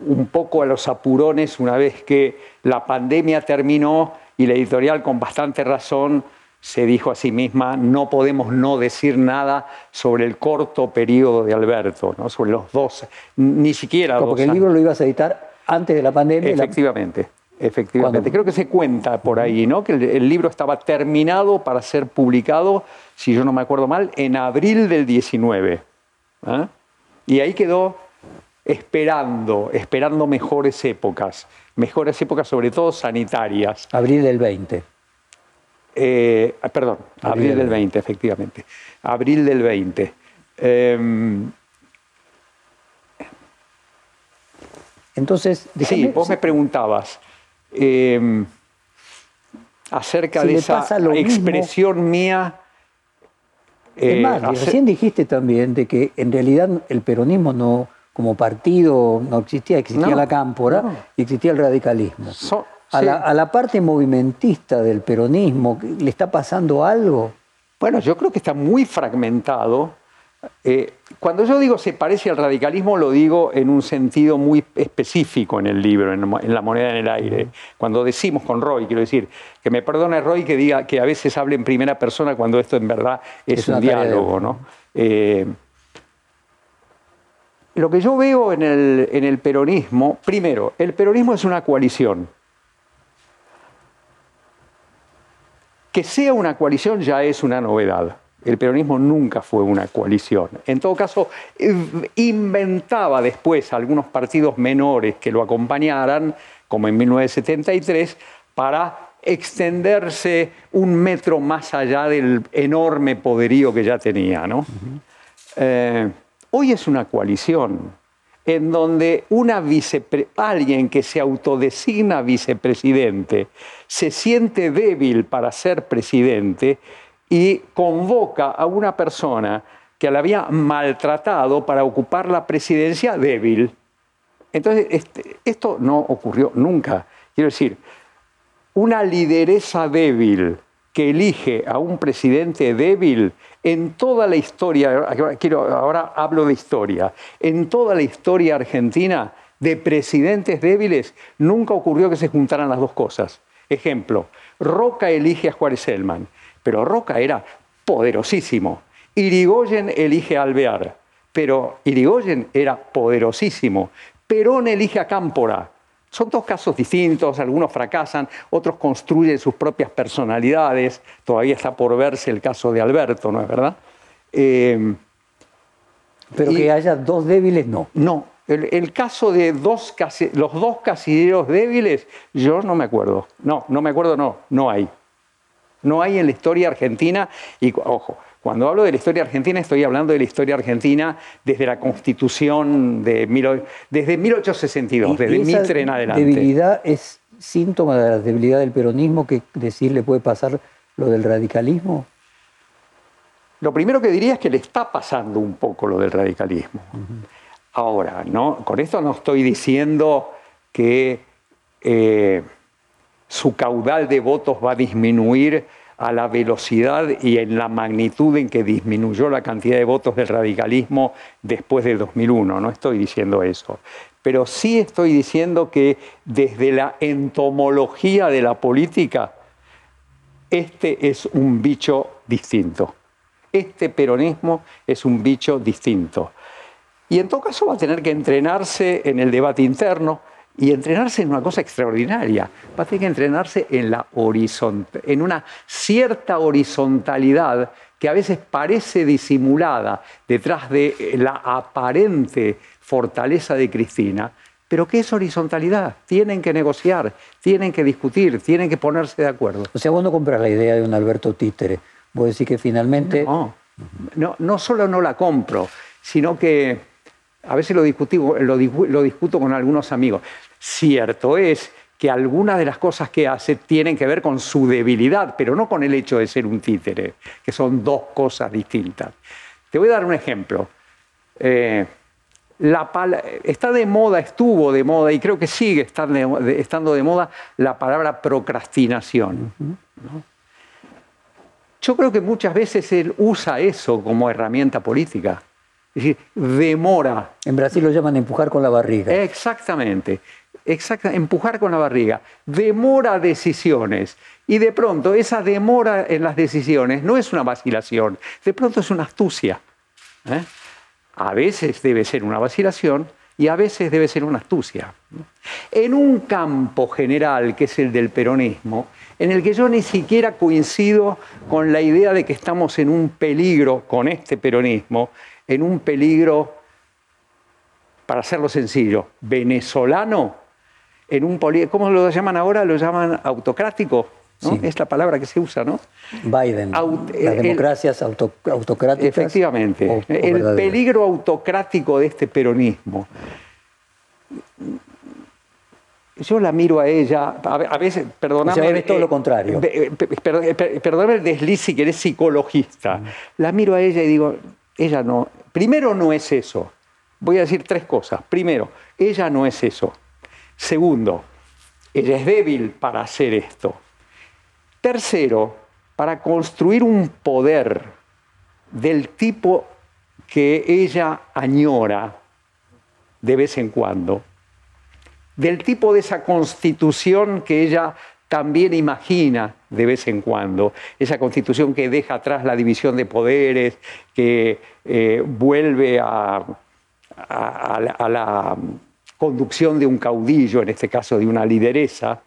un poco a los apurones una vez que la pandemia terminó y la editorial con bastante razón se dijo a sí misma, no podemos no decir nada sobre el corto periodo de Alberto, ¿no? sobre los dos, ni siquiera Porque el libro lo ibas a editar antes de la pandemia. Efectivamente, efectivamente. Creo que se cuenta por ahí, ¿no? que el, libro estaba terminado para ser publicado, si yo no me acuerdo mal, en abril del 19. ¿ah? Y ahí quedó esperando, esperando mejores épocas, mejores épocas sobre todo sanitarias. Abril del 20. Eh, ah, perdón, abril, del 20, efectivamente. Abril del 20. Em, Entonces, sí, vos me preguntabas em, acerca de esa expresión mía. es más, eh, recién dijiste también de que en realidad el peronismo no, como partido no existía, existía la cámpora y existía el radicalismo. A, la, parte movimentista del peronismo, ¿le está pasando algo? Bueno, yo creo que está muy fragmentado. Eh, cuando yo digo se parece al radicalismo, lo digo en un sentido muy específico en el libro, en, La moneda en el aire. Cuando decimos con Roy, quiero decir, que me perdone Roy que diga que a veces hable en primera persona cuando esto en verdad es, un diálogo, ¿no? Eh, lo que yo veo en el peronismo, primero, el peronismo es una coalición. Que sea una coalición ya es una novedad. El peronismo nunca fue una coalición. En todo caso, inventaba después algunos partidos menores que lo acompañaran, como en 1973, para extenderse un metro más allá del enorme poderío que ya tenía. Eh, hoy es una coalición en donde una alguien que se autodesigna vicepresidente se siente débil para ser presidente y convoca a una persona que la había maltratado para ocupar la presidencia débil. Entonces, este, esto no ocurrió nunca. Quiero decir, una lideresa débil que elige a un presidente débil en toda la historia, quiero, ahora hablo de historia, en toda la historia argentina de presidentes débiles nunca ocurrió que se juntaran las dos cosas. Ejemplo, Roca elige a Juárez Selman, pero Roca era poderosísimo. Irigoyen elige a Alvear, pero Irigoyen era poderosísimo. Perón elige a Cámpora, son dos casos distintos, algunos fracasan, otros construyen sus propias personalidades, todavía está por verse el caso de Alberto, ¿no es verdad? Eh, Pero que haya dos débiles, no. No, el, caso de dos, los dos casilleros débiles, yo no me acuerdo. No, no me acuerdo, no, no hay. No hay en la historia argentina, y ojo, cuando hablo de la historia argentina, estoy hablando de la historia argentina desde la constitución de desde 1862, desde Mitre en adelante. ¿Debilidad es síntoma de la debilidad del peronismo que decir le puede pasar lo del radicalismo? Lo primero que diría es que le está pasando un poco lo del radicalismo. Ahora, ¿no? con esto no estoy diciendo que eh, su caudal de votos va a disminuir a la velocidad y en la magnitud en que disminuyó la cantidad de votos del radicalismo después del 2001. No estoy diciendo eso. Pero sí estoy diciendo que desde la entomología de la política, este es un bicho distinto. Este peronismo es un bicho distinto. Y en todo caso va a tener que entrenarse en el debate interno y entrenarse en una cosa extraordinaria. Va a tener que entrenarse en, la en una cierta horizontalidad que a veces parece disimulada detrás de la aparente fortaleza de Cristina, pero ¿qué es horizontalidad? Tienen que negociar, tienen que discutir, tienen que ponerse de acuerdo. O sea, vos no compras la idea de un Alberto Títere. Vos decís que finalmente... No, no, no solo no la compro, sino que a veces lo, lo, lo discuto con algunos amigos. Cierto es que algunas de las cosas que hace tienen que ver con su debilidad, pero no con el hecho de ser un títere, que son dos cosas distintas. Te voy a dar un ejemplo. Eh, la está de moda, estuvo de moda y creo que sigue estando de, moda la palabra procrastinación. Yo creo que muchas veces él usa eso como herramienta política. Es decir, demora. En Brasil lo llaman empujar con la barriga. Exactamente, exacta, empujar con la barriga. Demora decisiones. Y de pronto esa demora en las decisiones no es una vacilación, de pronto es una astucia. ¿eh? A veces debe ser una vacilación y a veces debe ser una astucia. En un campo general, que es el del peronismo, en el que yo ni siquiera coincido con la idea de que estamos en un peligro con este peronismo, en un peligro, para hacerlo sencillo, venezolano, en un ¿cómo lo llaman ahora? Lo llaman autocrático. Es la palabra que se usa, ¿no? Biden. Las democracias autocráticas. Efectivamente. el peligro autocrático de este peronismo. Yo la miro a ella, a veces, perdóname. es todo lo contrario. Perdóname el desliz si querés psicologista. La miro a ella y digo, ella no. Primero, no es eso. Voy a decir tres cosas. Primero, ella no es eso. Segundo, ella es débil para hacer esto. Tercero, para construir un poder del tipo que ella añora de vez en cuando, del tipo de esa constitución que ella también imagina de vez en cuando, esa constitución que deja atrás la división de poderes, que eh, vuelve a, a la conducción de un caudillo, en este caso de una lideresa,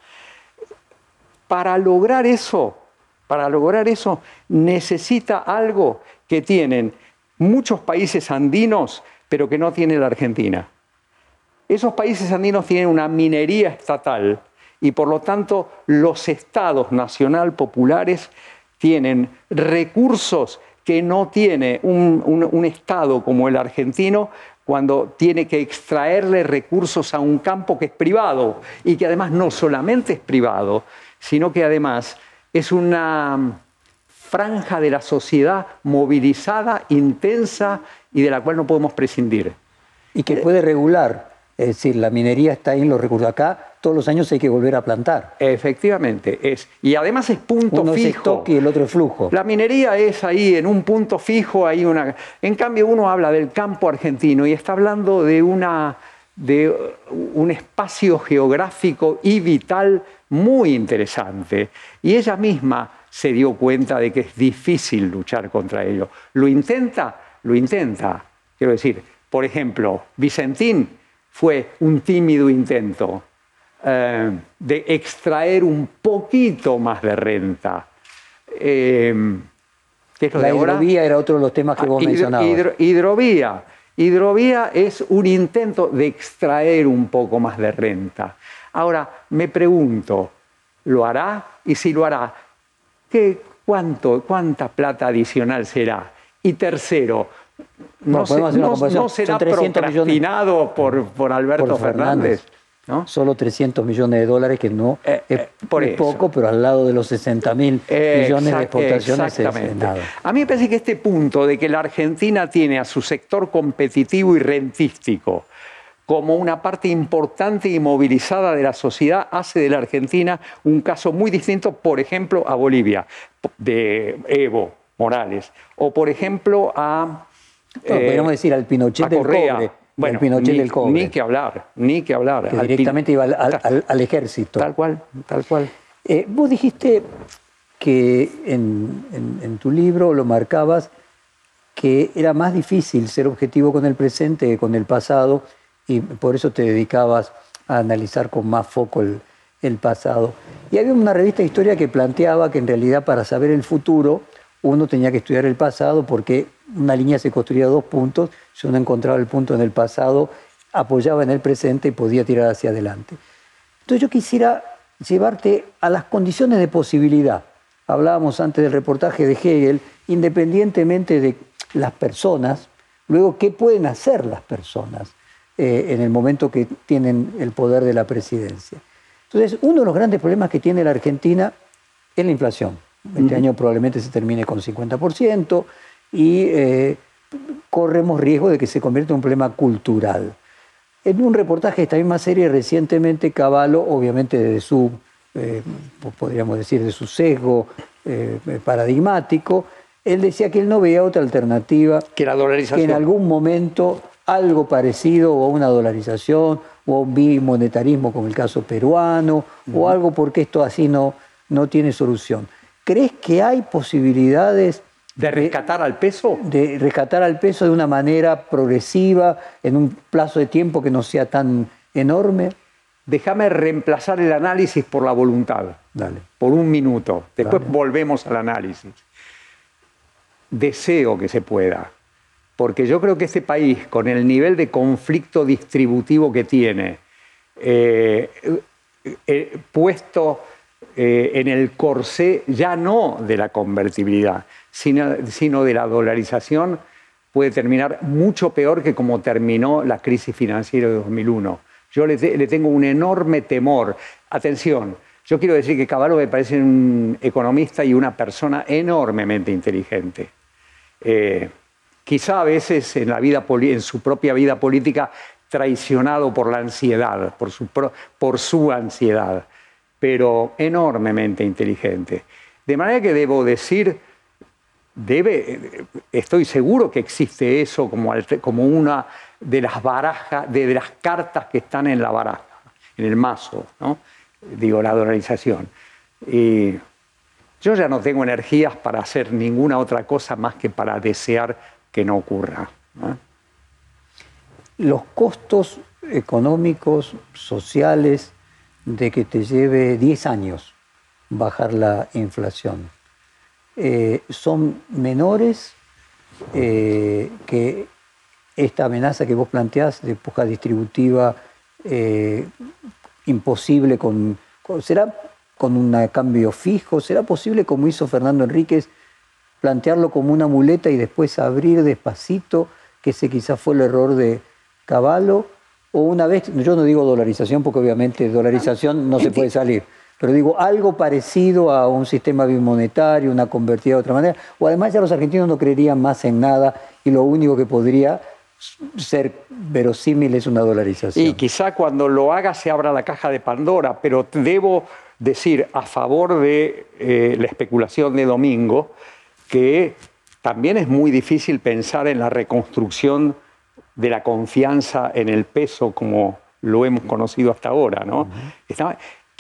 para lograr eso, para lograr eso, necesita algo que tienen muchos países andinos, pero que no tiene la Argentina. Esos países andinos tienen una minería estatal y por lo tanto los estados nacional populares tienen recursos que no tiene un, un, estado como el argentino cuando tiene que extraerle recursos a un campo que es privado y que además no solamente es privado, sino que además es una franja de la sociedad movilizada, intensa y de la cual no podemos prescindir. Y que puede regular, es decir, la minería está ahí en los recursos. Acá todos los años hay que volver a plantar. Efectivamente, es. Y además es punto uno fijo. Es stock y el otro es flujo. La minería es ahí en un punto fijo, hay una. En cambio, uno habla del campo argentino y está hablando de una de un espacio geográfico y vital muy interesante. Y ella misma se dio cuenta de que es difícil luchar contra ello. ¿Lo intenta? Lo intenta. Quiero decir, por ejemplo, Vicentín fue un tímido intento eh, de extraer un poquito más de renta. Eh, la hidrovía era otro de los temas que vos ah, mencionabas. hidrovía. Hidrovía es un intento de extraer un poco más de renta. Ahora, me pregunto, ¿lo hará? Y si lo hará, ¿qué, cuánto, ¿cuánta plata adicional será? Y tercero, no, será procrastinado por, por Alberto Fernández. Solo 300 millones de dólares, que no eh, es eh, poco, pero al lado de los 60 mil millones de exportaciones es nada. A mí me parece que este punto de que la Argentina tiene a su sector competitivo y rentístico como una parte importante y movilizada de la sociedad, hace de la Argentina un caso muy distinto, por ejemplo, a Bolivia, de Evo Morales, o por ejemplo a... podríamos decir al Pinochet del cobre. Bueno, Pinochet ni, del cobre. Ni que hablar, ni que hablar. directamente iba al, ejército. Tal cual, tal cual. Eh, vos dijiste que en, tu libro lo marcabas que era más difícil ser objetivo con el presente que con el pasado y por eso te dedicabas a analizar con más foco el, el pasado. Y había una revista de historia que planteaba que en realidad para saber el futuro uno tenía que estudiar el pasado porque una línea se construía a dos puntos, si uno encontraba el punto en el pasado, apoyaba en el presente y podía tirar hacia adelante. Entonces yo quisiera llevarte a las condiciones de posibilidad. Hablábamos antes del reportaje de Hegel, independientemente de las personas, luego qué pueden hacer las personas eh, en el momento que tienen el poder de la presidencia. Entonces, uno de los grandes problemas que tiene la Argentina es la inflación. Este año probablemente se termine con 50% y eh, corremos riesgo de que se convierta en un problema cultural. En un reportaje de esta misma serie recientemente, Caballo, obviamente de su, eh, podríamos decir, de su sesgo eh, paradigmático, él decía que él no veía otra alternativa que la dolarización. Que en algún momento algo parecido o una dolarización o un bimonetarismo como el caso peruano o algo porque esto así no, no tiene solución. ¿Crees que hay posibilidades ¿De rescatar al peso? De rescatar al peso de una manera progresiva, en un plazo de tiempo que no sea tan enorme. Déjame reemplazar el análisis por la voluntad. Dale. Por un minuto. Después volvemos al análisis. Deseo que se pueda. Porque yo creo que este país, con el nivel de conflicto distributivo que tiene, eh, eh, puesto eh, en el corsé ya no de la convertibilidad, sino, de la dolarización, puede terminar mucho peor que como terminó la crisis financiera de 2001. Yo le, tengo un enorme temor. Atención, yo quiero decir que Caballo me parece un economista y una persona enormemente inteligente. Eh, quizá a veces en, su propia vida política traicionado por la ansiedad, por su ansiedad pero enormemente inteligente. De manera que debo decir, debe, estoy seguro que existe eso como, como una de las barajas, de, las cartas que están en la baraja, en el mazo, ¿no? digo, la dolarización. Y yo ya no tengo energías para hacer ninguna otra cosa más que para desear que no ocurra. Los costos económicos, sociales, de que te lleve 10 años bajar la inflación. Eh, son menores eh, que esta amenaza que vos planteás de puja distributiva eh, imposible con, ¿Será con un cambio fijo? ¿Será posible, como hizo Fernando Enríquez, plantearlo como una muleta y después abrir despacito, que ese quizás fue el error de Caballo? o una vez, yo no digo dolarización porque obviamente dolarización no se puede salir, pero digo algo parecido a un sistema bimonetario, una convertida de otra manera, o además ya los argentinos no creerían más en nada y lo único que podría ser verosímil es una dolarización. Y quizá cuando lo haga se abra la caja de Pandora, pero debo decir a favor de eh, la especulación de Domingo que también es muy difícil pensar en la reconstrucción de la confianza en el peso como lo hemos conocido hasta ahora. ¿no?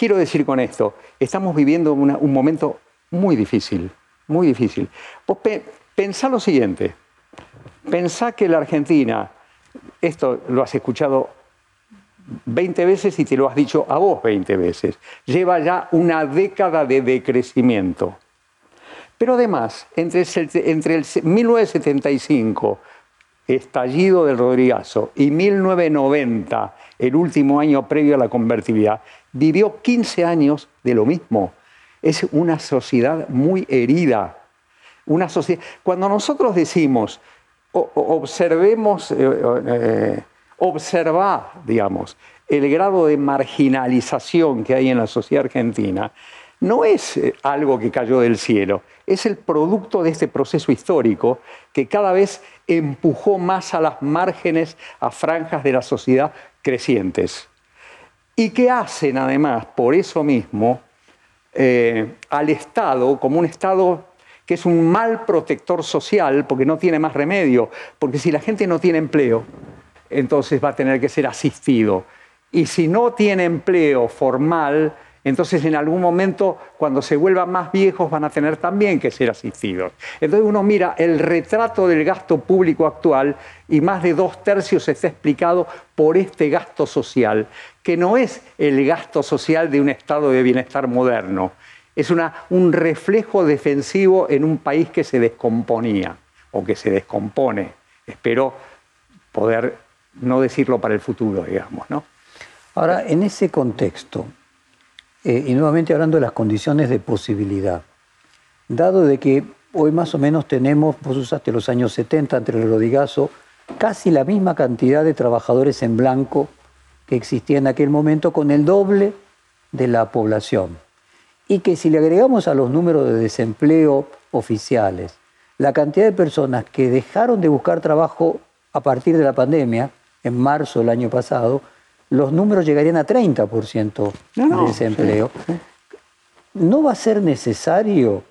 Quiero decir con esto, estamos viviendo un momento muy difícil, muy difícil. Vos pensá lo siguiente, pensá que la Argentina, esto lo has escuchado 20 veces y te lo has dicho a vos 20 veces, lleva ya una década de decrecimiento. Pero además, entre entre el 1975 estallido del Rodrigazo y 1990, el último año previo a la convertibilidad, vivió 15 años de lo mismo. Es una sociedad muy herida. Una sociedad... Cuando nosotros decimos, observemos, eh, eh, observar, digamos, el grado de marginalización que hay en la sociedad argentina, no es eh, algo que cayó del cielo, es el producto de este proceso histórico que cada vez empujó más a las márgenes, a franjas de la sociedad crecientes. Y que hacen además, por eso mismo, eh, al Estado como un Estado que es un mal protector social porque no tiene más remedio, porque si la gente no tiene empleo, entonces va a tener que ser asistido. Y si no tiene empleo formal, Entonces, en algún momento, cuando se vuelvan más viejos, van a tener también que ser asistidos. Entonces, uno mira el retrato del gasto público actual y más de dos tercios está explicado por este gasto social, que no es el gasto social de un estado de bienestar moderno, es un reflejo defensivo en un país que se descomponía o que se descompone. Espero poder no decirlo para el futuro, digamos. ¿no? Ahora, en ese contexto, eh, y nuevamente hablando de las condiciones de posibilidad, dado de que hoy más o menos tenemos, vos usaste los años 70 entre el Rodigazo, casi la misma cantidad de trabajadores en blanco que existía en aquel momento, con el doble de la población. Y que si le agregamos a los números de desempleo oficiales, la cantidad de personas que dejaron de buscar trabajo a partir de la pandemia, en marzo del año pasado, los números llegarían a 30% de desempleo. ¿No va a ser necesario,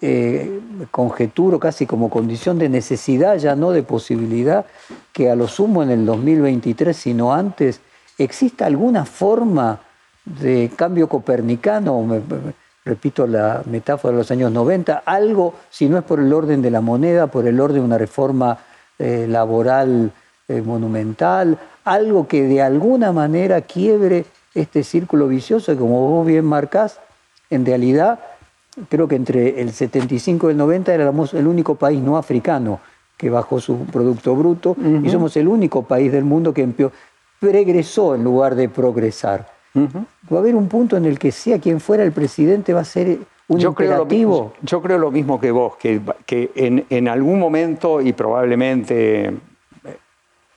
eh, conjeturo casi como condición de necesidad, ya no de posibilidad, que a lo sumo en el 2023, sino antes, exista alguna forma de cambio copernicano? repito la metáfora de los años 90, algo, si no es por el orden de la moneda, por el orden de una reforma eh, laboral eh, monumental, algo que de alguna manera quiebre este círculo vicioso que como vos bien marcás, en realidad creo que entre el 75 y el 90 éramos el único país no africano que bajó su Producto Bruto y somos el único país del mundo que progresó en lugar de progresar. Va a haber un punto en el que sea quien fuera el presidente va a ser un yo imperativo. Creo lo, yo creo lo mismo que vos, que, que en, en, algún momento y probablemente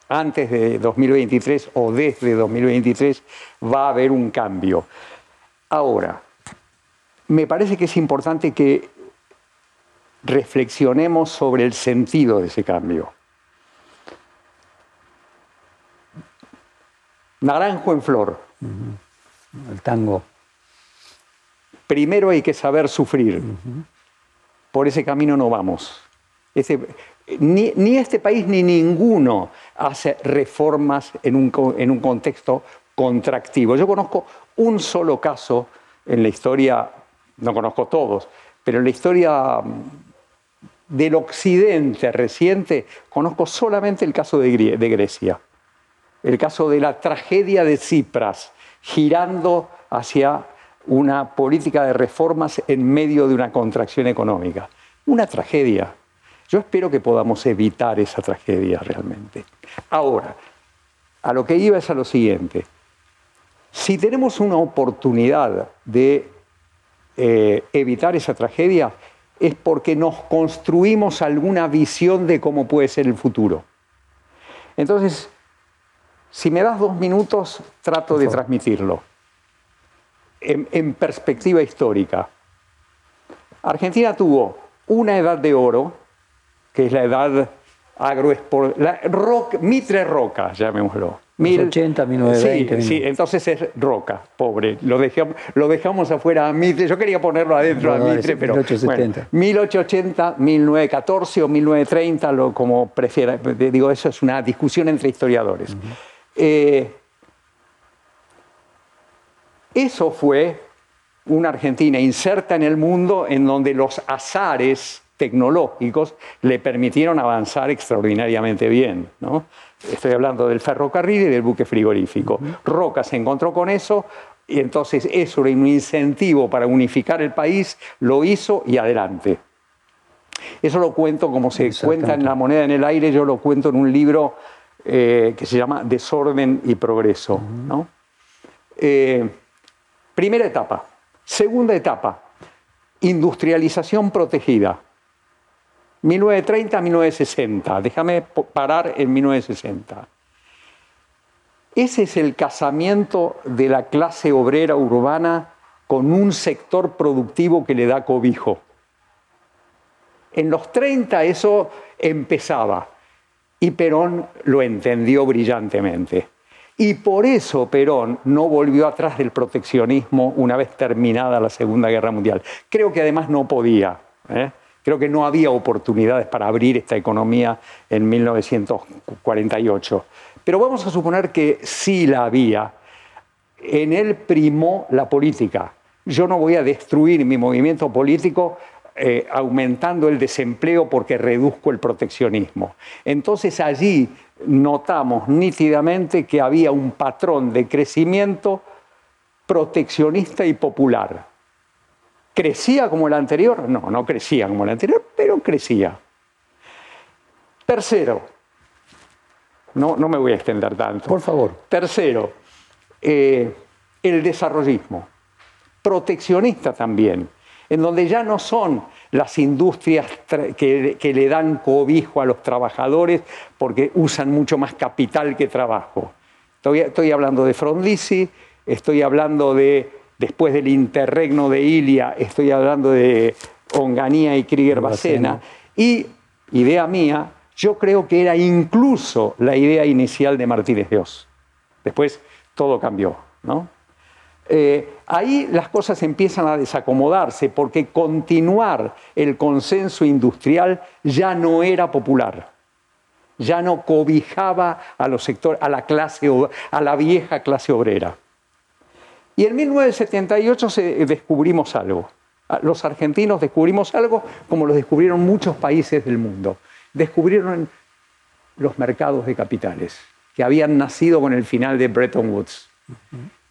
antes de 2023 o desde 2023 va a haber un cambio. Ahora, me parece que es importante que reflexionemos sobre el sentido de ese cambio. Naranjo en flor. El tango. Primero hay que saber sufrir. Por ese camino no vamos. Ni, este país ni ninguno hace reformas en un, en un contexto contractivo. Yo conozco un solo caso en la historia, no conozco todos, pero en la historia mm, del occidente reciente, conozco solamente el caso de, Grecia, el caso de la tragedia de Cipras, girando hacia una política de reformas en medio de una contracción económica. Una tragedia. Yo espero que podamos evitar esa tragedia realmente. Ahora, a lo que iba es a lo siguiente. Si tenemos una oportunidad de eh, evitar esa tragedia, es porque nos construimos alguna visión de cómo puede ser el futuro. Entonces, si me das dos minutos, trato de transmitirlo. en perspectiva histórica, Argentina tuvo una edad de oro, que es la edad agroesport... La Mitre Roca, llamémoslo. 1080, 1920. Sí, sí, entonces es Roca, pobre. Lo dejamos, lo dejamos afuera a Mitre. Yo quería ponerlo adentro a Mitre, pero. 1870. 1880, 1914 o 1930, lo, como prefiera. Digo, eso es una discusión entre historiadores. Eh, eso fue una Argentina inserta en el mundo en donde los azares tecnológicos le permitieron avanzar extraordinariamente bien. ¿no? Estoy hablando del ferrocarril y del buque frigorífico. Roca se encontró con eso y entonces eso era un incentivo para unificar el país, lo hizo y adelante. Eso lo cuento como se cuenta en La moneda en el aire, yo lo cuento en un libro eh, que se llama Desorden y Progreso. ¿no? Eh, primera etapa. Segunda etapa, industrialización protegida. 1930 a 1960. Déjame parar en 1960. Ese es el casamiento de la clase obrera urbana con un sector productivo que le da cobijo. En los 30 eso empezaba y Perón lo entendió brillantemente. Y por eso Perón no volvió atrás del proteccionismo una vez terminada la Segunda Guerra Mundial. Creo que además no podía. ¿eh? Creo que no había oportunidades para abrir esta economía en 1948. Pero vamos a suponer que sí la había. en él primó la política. Yo no voy a destruir mi movimiento político eh, aumentando el desempleo porque reduzco el proteccionismo. Entonces allí notamos nítidamente que había un patrón de crecimiento proteccionista y popular. ¿Crecía como el anterior? No, no crecía como el anterior, pero crecía. Tercero, no, no me voy a extender tanto. Por favor. Tercero, eh, el desarrollismo, proteccionista también, en donde ya no son las industrias que, le dan cobijo a los trabajadores porque usan mucho más capital que trabajo. Estoy, estoy hablando de Frondizi, estoy hablando de, después del interregno de Ilia, estoy hablando de Onganía y Krieger Bacena. Y, idea mía, yo creo que era incluso la idea inicial de Martínez de Oz. Después todo cambió, ¿no? Eh, ahí las cosas empiezan a desacomodarse porque continuar el consenso industrial ya no era popular, ya no cobijaba a los sectores, a la clase, a la vieja clase obrera. Y en 1978 descubrimos algo. Los argentinos descubrimos algo como lo descubrieron muchos países del mundo. Descubrieron los mercados de capitales que habían nacido con el final de Bretton Woods.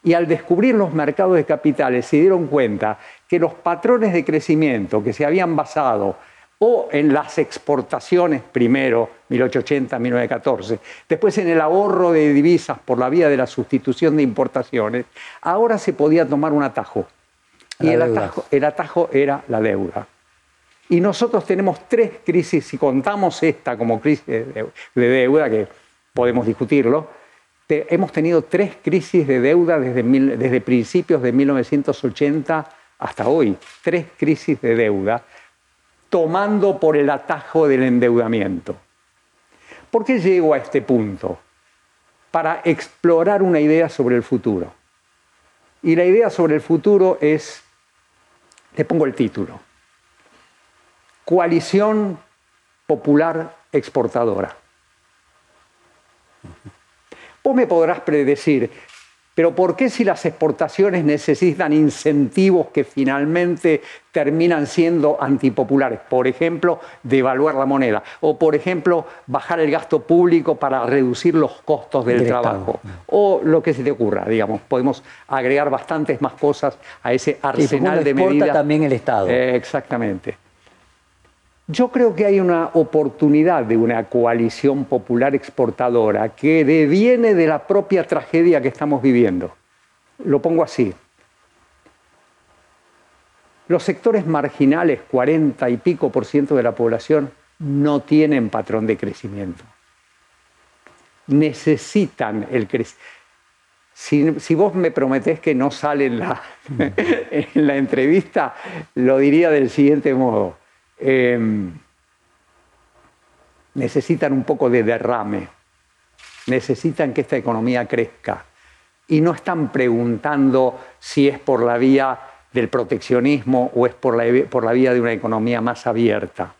Y al descubrir los mercados de capitales se dieron cuenta que los patrones de crecimiento que se habían basado o en las exportaciones primero, 1880-1914, después en el ahorro de divisas por la vía de la sustitución de importaciones, ahora se podía tomar un atajo. y el atajo, el atajo era la deuda. Y nosotros tenemos tres crisis, si contamos esta como crisis de deuda, que podemos discutirlo, hemos tenido tres crisis de deuda desde, desde principios de 1980 hasta hoy, tres crisis de deuda, tomando por el atajo del endeudamiento. ¿Por qué llego a este punto? Para explorar una idea sobre el futuro. Y la idea sobre el futuro es, le pongo el título, Coalición Popular Exportadora. Vos me podrás predecir, pero ¿por qué si las exportaciones necesitan incentivos que finalmente terminan siendo antipopulares? Por ejemplo, devaluar la moneda o, por ejemplo, bajar el gasto público para reducir los costos del, trabajo o lo que se te ocurra, digamos. Podemos agregar bastantes más cosas a ese arsenal de medidas. también el Estado. Eh, exactamente. Yo creo que hay una oportunidad de una coalición popular exportadora que deviene de la propia tragedia que estamos viviendo. Lo pongo así. Los sectores marginales, 40 y pico por ciento de la población, no tienen patrón de crecimiento. Necesitan el crecimiento. Si, vos me prometés que no sale en la entrevista, lo diría del siguiente modo Em, necesitan un poco de derrame, necesitan que esta economía crezca y no están preguntando si es por la vía del proteccionismo o es por la, por la vía de una economía más abierta.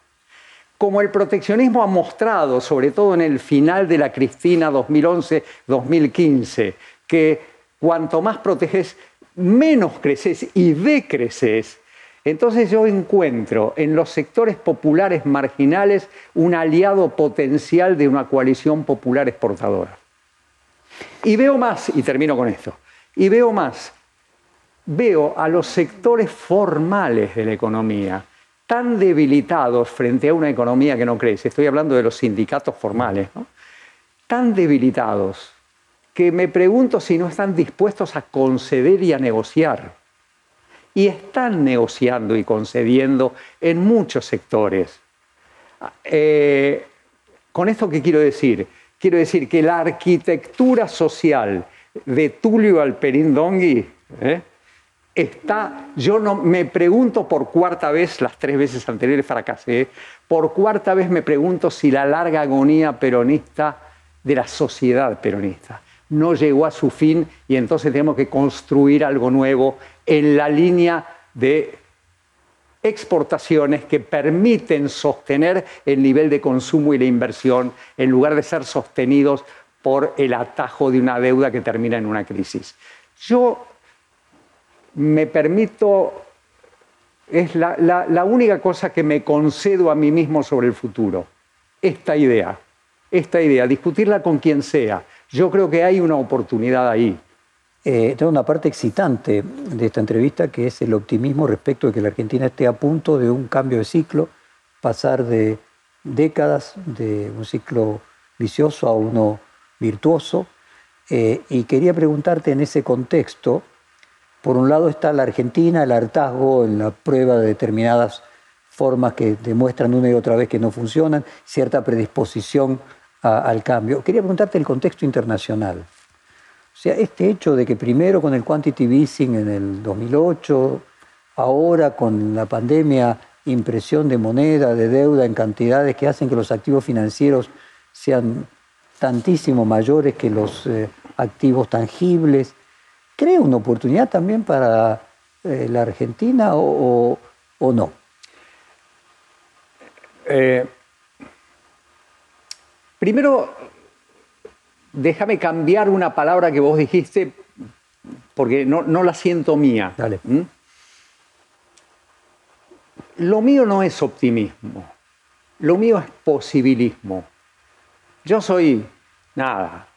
Como el proteccionismo ha mostrado, sobre todo en el final de la Cristina 2011-2015, que cuanto más proteges, menos creces y decreces entonces yo encuentro en los sectores populares marginales un aliado potencial de una coalición popular exportadora. Y veo más, y termino con esto, y veo más, veo a los sectores formales de la economía tan debilitados frente a una economía que no crece, estoy hablando de los sindicatos formales, tan debilitados que me pregunto si no están dispuestos a conceder y a negociar y están negociando y concediendo en muchos sectores. Eh, ¿Con esto qué quiero decir? Quiero decir que la arquitectura social de Tulio Alperín Dongui ¿eh? está, yo no me pregunto por cuarta vez, las tres veces anteriores fracasé, por cuarta vez me pregunto si la larga agonía peronista de la sociedad peronista no llegó a su fin y entonces tenemos que construir algo nuevo en la línea de exportaciones que permiten sostener el nivel de consumo y la inversión en lugar de ser sostenidos por el atajo de una deuda que termina en una crisis. Yo me permito, es la, la única cosa que me concedo a mí mismo sobre el futuro, esta idea, esta idea, discutirla con quien sea. Yo creo que hay una oportunidad ahí. Eh, tengo una parte excitante de esta entrevista que es el optimismo respecto de que la Argentina esté a punto de un cambio de ciclo, pasar de décadas de un ciclo vicioso a uno virtuoso. Eh, y quería preguntarte en ese contexto, por un lado está la Argentina, el hartazgo en la prueba de determinadas formas que demuestran una y otra vez que no funcionan, cierta predisposición al cambio. Quería preguntarte el contexto internacional. O sea, este hecho de que primero con el quantitative easing en el 2008, ahora con la pandemia, impresión de moneda, de deuda en cantidades que hacen que los activos financieros sean tantísimo mayores que los eh, activos tangibles, ¿crea una oportunidad también para eh, la Argentina o, no? Eh, primero, déjame cambiar una palabra que vos dijiste porque no, la siento mía. Dale. ¿Mm? Lo mío no es optimismo, lo mío es posibilismo. Yo soy, nada,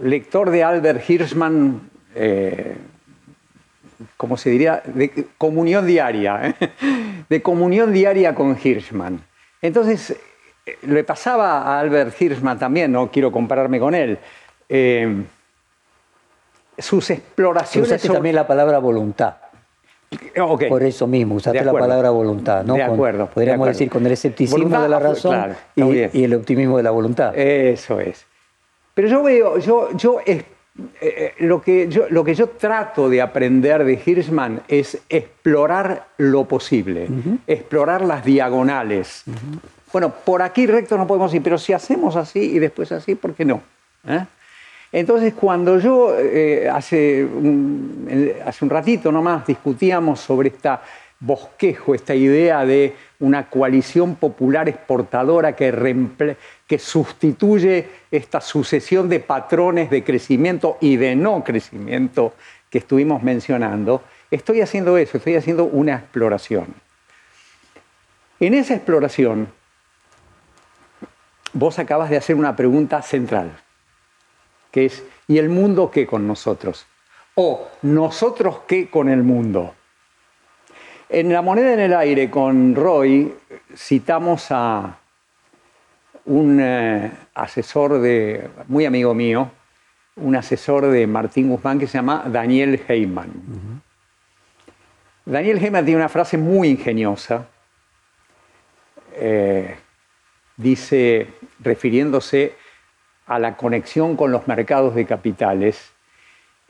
lector de Albert Hirschman, eh, como se diría, de comunión diaria, ¿eh? de comunión diaria con Hirschman. Entonces, le pasaba a Albert Hirschman también, no quiero compararme con él. Eh, sus exploraciones. Usaste también la palabra voluntad. Por eso mismo, usaste la palabra voluntad, ¿no? De acuerdo. podríamos decir con el escepticismo de la razón y, el optimismo de la voluntad. Eso es. Pero yo veo, yo, yo eh, eh, lo, que yo, lo que yo trato de aprender de Hirschman es explorar lo posible, explorar las diagonales. Bueno, por aquí recto no podemos ir, pero si hacemos así y después así, ¿por qué no? ¿Eh? Entonces, cuando yo eh, hace, un, hace un ratito nomás discutíamos sobre esta bosquejo, esta idea de una coalición popular exportadora que, que sustituye esta sucesión de patrones de crecimiento y de no crecimiento que estuvimos mencionando, estoy haciendo eso, estoy haciendo una exploración. En esa exploración, vos acabas de hacer una pregunta central, que es, ¿y el mundo qué con nosotros? O nosotros qué con el mundo. En La moneda en el aire con Roy citamos a un eh, asesor de, muy amigo mío, un asesor de Martín Guzmán que se llama Daniel Heyman. Daniel Heyman tiene una frase muy ingeniosa. Eh, dice, refiriéndose a la conexión con los mercados de capitales,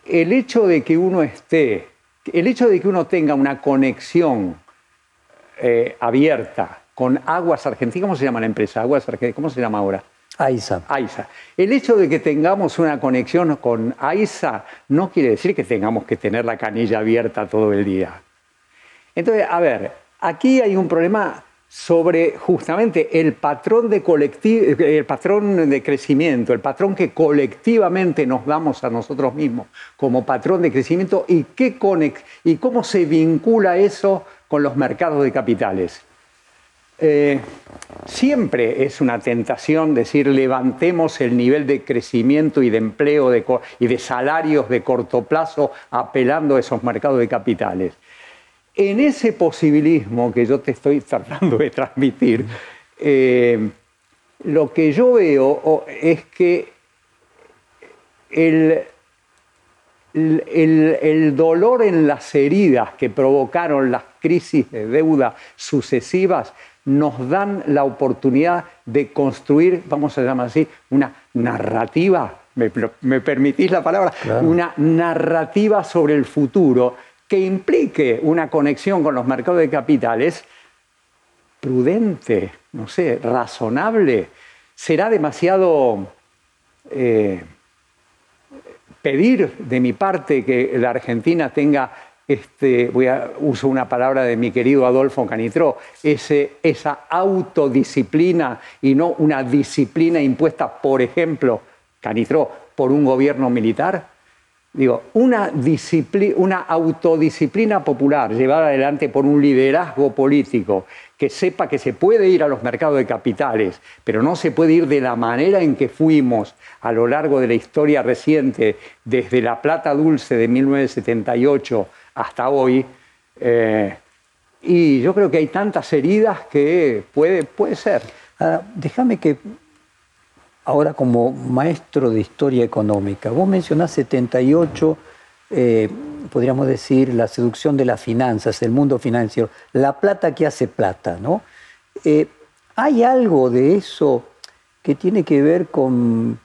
el hecho de que uno esté, el hecho de que uno tenga una conexión eh, abierta con Aguas Argentinas, ¿cómo se llama la empresa? Aguas Argentinas, ¿cómo se llama ahora? AISA. AISA. El hecho de que tengamos una conexión con AISA no quiere decir que tengamos que tener la canilla abierta todo el día. Entonces, a ver, aquí hay un problema sobre justamente el patrón de, el patrón de crecimiento, el patrón que colectivamente nos damos a nosotros mismos como patrón de crecimiento y, qué y cómo se vincula eso con los mercados de capitales. Eh, siempre es una tentación decir levantemos el nivel de crecimiento y de empleo y de salarios de corto plazo apelando a esos mercados de capitales. En ese posibilismo que yo te estoy tratando de transmitir, eh, lo que yo veo es que el, el, dolor en las heridas que provocaron las crisis de deuda sucesivas nos dan la oportunidad de construir, vamos a llamar así, una narrativa, me, permitís la palabra, una narrativa sobre el futuro que implique una conexión con los mercados de capitales prudente, no sé, razonable. Será demasiado eh, pedir de mi parte que la Argentina tenga, este, voy a uso una palabra de mi querido Adolfo Canitró, ese, esa autodisciplina y no una disciplina impuesta, por ejemplo, Canitró, por un gobierno militar. Digo, una, una autodisciplina popular llevada adelante por un liderazgo político que sepa que se puede ir a los mercados de capitales, pero no se puede ir de la manera en que fuimos a lo largo de la historia reciente, desde la plata dulce de 1978 hasta hoy. Eh, y yo creo que hay tantas heridas que puede, puede ser. déjame que ahora como maestro de historia económica, vos mencionás 78, eh, podríamos decir, la seducción de las finanzas, el mundo financiero, la plata que hace plata, ¿no? Eh, ¿Hay algo de eso que tiene que ver con,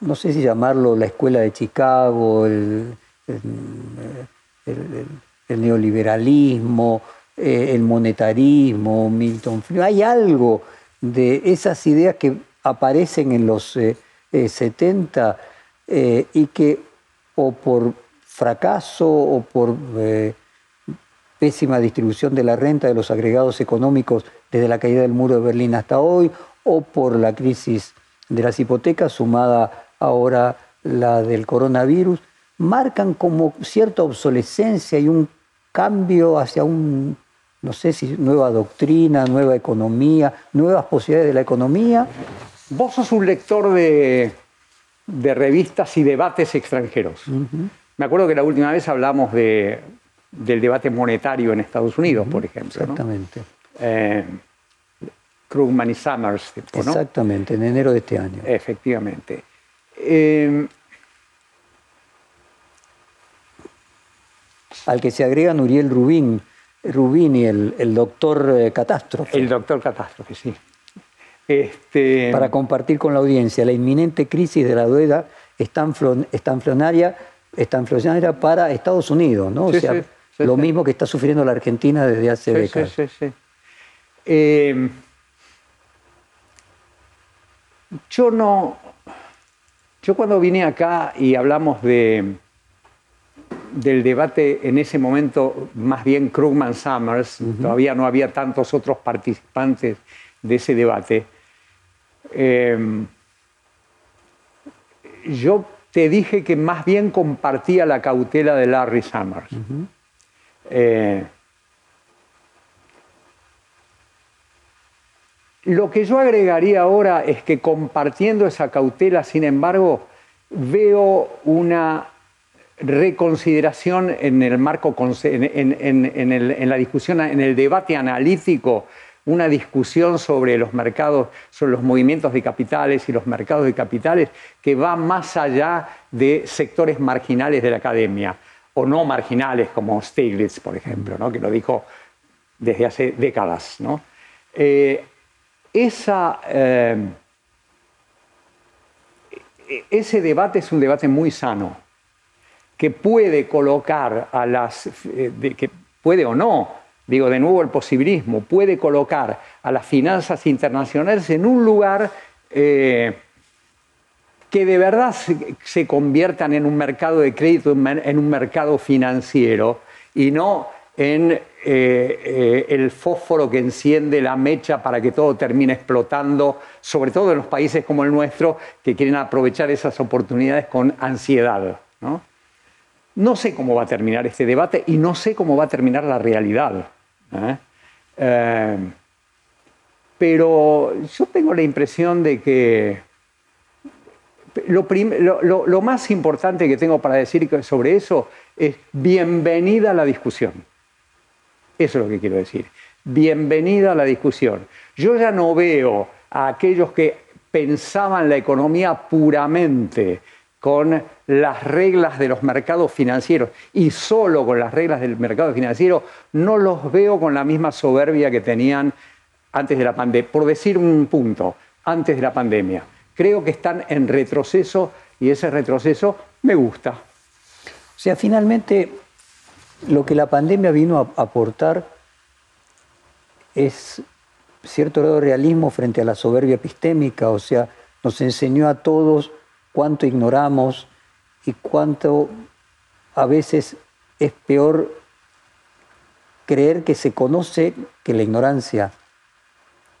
no sé si llamarlo la escuela de Chicago, el, neoliberalismo, eh, el monetarismo, Milton ¿Hay algo de esas ideas que aparecen en los 70 eh, eh, y que o por fracaso o por eh, pésima distribución de la renta de los agregados económicos desde la caída del muro de Berlín hasta hoy, o por la crisis de las hipotecas sumada ahora la del coronavirus, marcan como cierta obsolescencia y un cambio hacia un, no sé si nueva doctrina, nueva economía, nuevas posibilidades de la economía, Vos sos un lector de, revistas y debates extranjeros. Me acuerdo que la última vez hablamos de, del debate monetario en Estados Unidos, por ejemplo. Exactamente. Eh, Krugman y Summers. Exactamente, en enero de este año. Efectivamente. Eh, Al que se agrega Nuriel Rubín, Rubini, el, el doctor eh, catástrofe. El doctor catástrofe, sí. Este... Para compartir con la audiencia, la inminente crisis de la deuda estanflonaria, estanflonaria para Estados Unidos, ¿no? o sea, lo mismo que está sufriendo la Argentina desde hace décadas. Eh, yo no. Yo cuando vine acá y hablamos de, del debate en ese momento, más bien Krugman Summers, todavía no había tantos otros participantes de ese debate. Em, yo te dije que más bien compartía la cautela de Larry Summers. Eh, lo que yo agregaría ahora es que compartiendo esa cautela, sin embargo, veo una reconsideración en el marco, en la discusión, en el debate analítico una discusión sobre los mercados, sobre los movimientos de capitales y los mercados de capitales que va más allá de sectores marginales de la academia, o no marginales como Stiglitz, por ejemplo, ¿no? que lo dijo desde hace décadas. ¿no? Eh, esa, eh, ese debate es un debate muy sano, que puede colocar a las, eh, que puede o no digo de nuevo el posibilismo, puede colocar a las finanzas internacionales en un lugar eh, que de verdad se, conviertan en un mercado de crédito, en un mercado financiero y no en eh, eh, el fósforo que enciende la mecha para que todo termine explotando, sobre todo en los países como el nuestro, que quieren aprovechar esas oportunidades con ansiedad. ¿no? no sé cómo va a terminar este debate y no sé cómo va a terminar la realidad. ¿Eh? Em, pero yo tengo la impresión de que lo, más importante que tengo para decir sobre eso es bienvenida a la discusión. Eso es lo que quiero decir. Bienvenida a la discusión. Yo ya no veo a aquellos que pensaban la economía puramente con las reglas de los mercados financieros y solo con las reglas del mercado financiero, no los veo con la misma soberbia que tenían antes de la pandemia. Por decir un punto, antes de la pandemia. Creo que están en retroceso y ese retroceso me gusta. O sea, finalmente lo que la pandemia vino a aportar es cierto grado de realismo frente a la soberbia epistémica, o sea, nos enseñó a todos cuánto ignoramos y cuánto a veces es peor creer que se conoce que la ignorancia.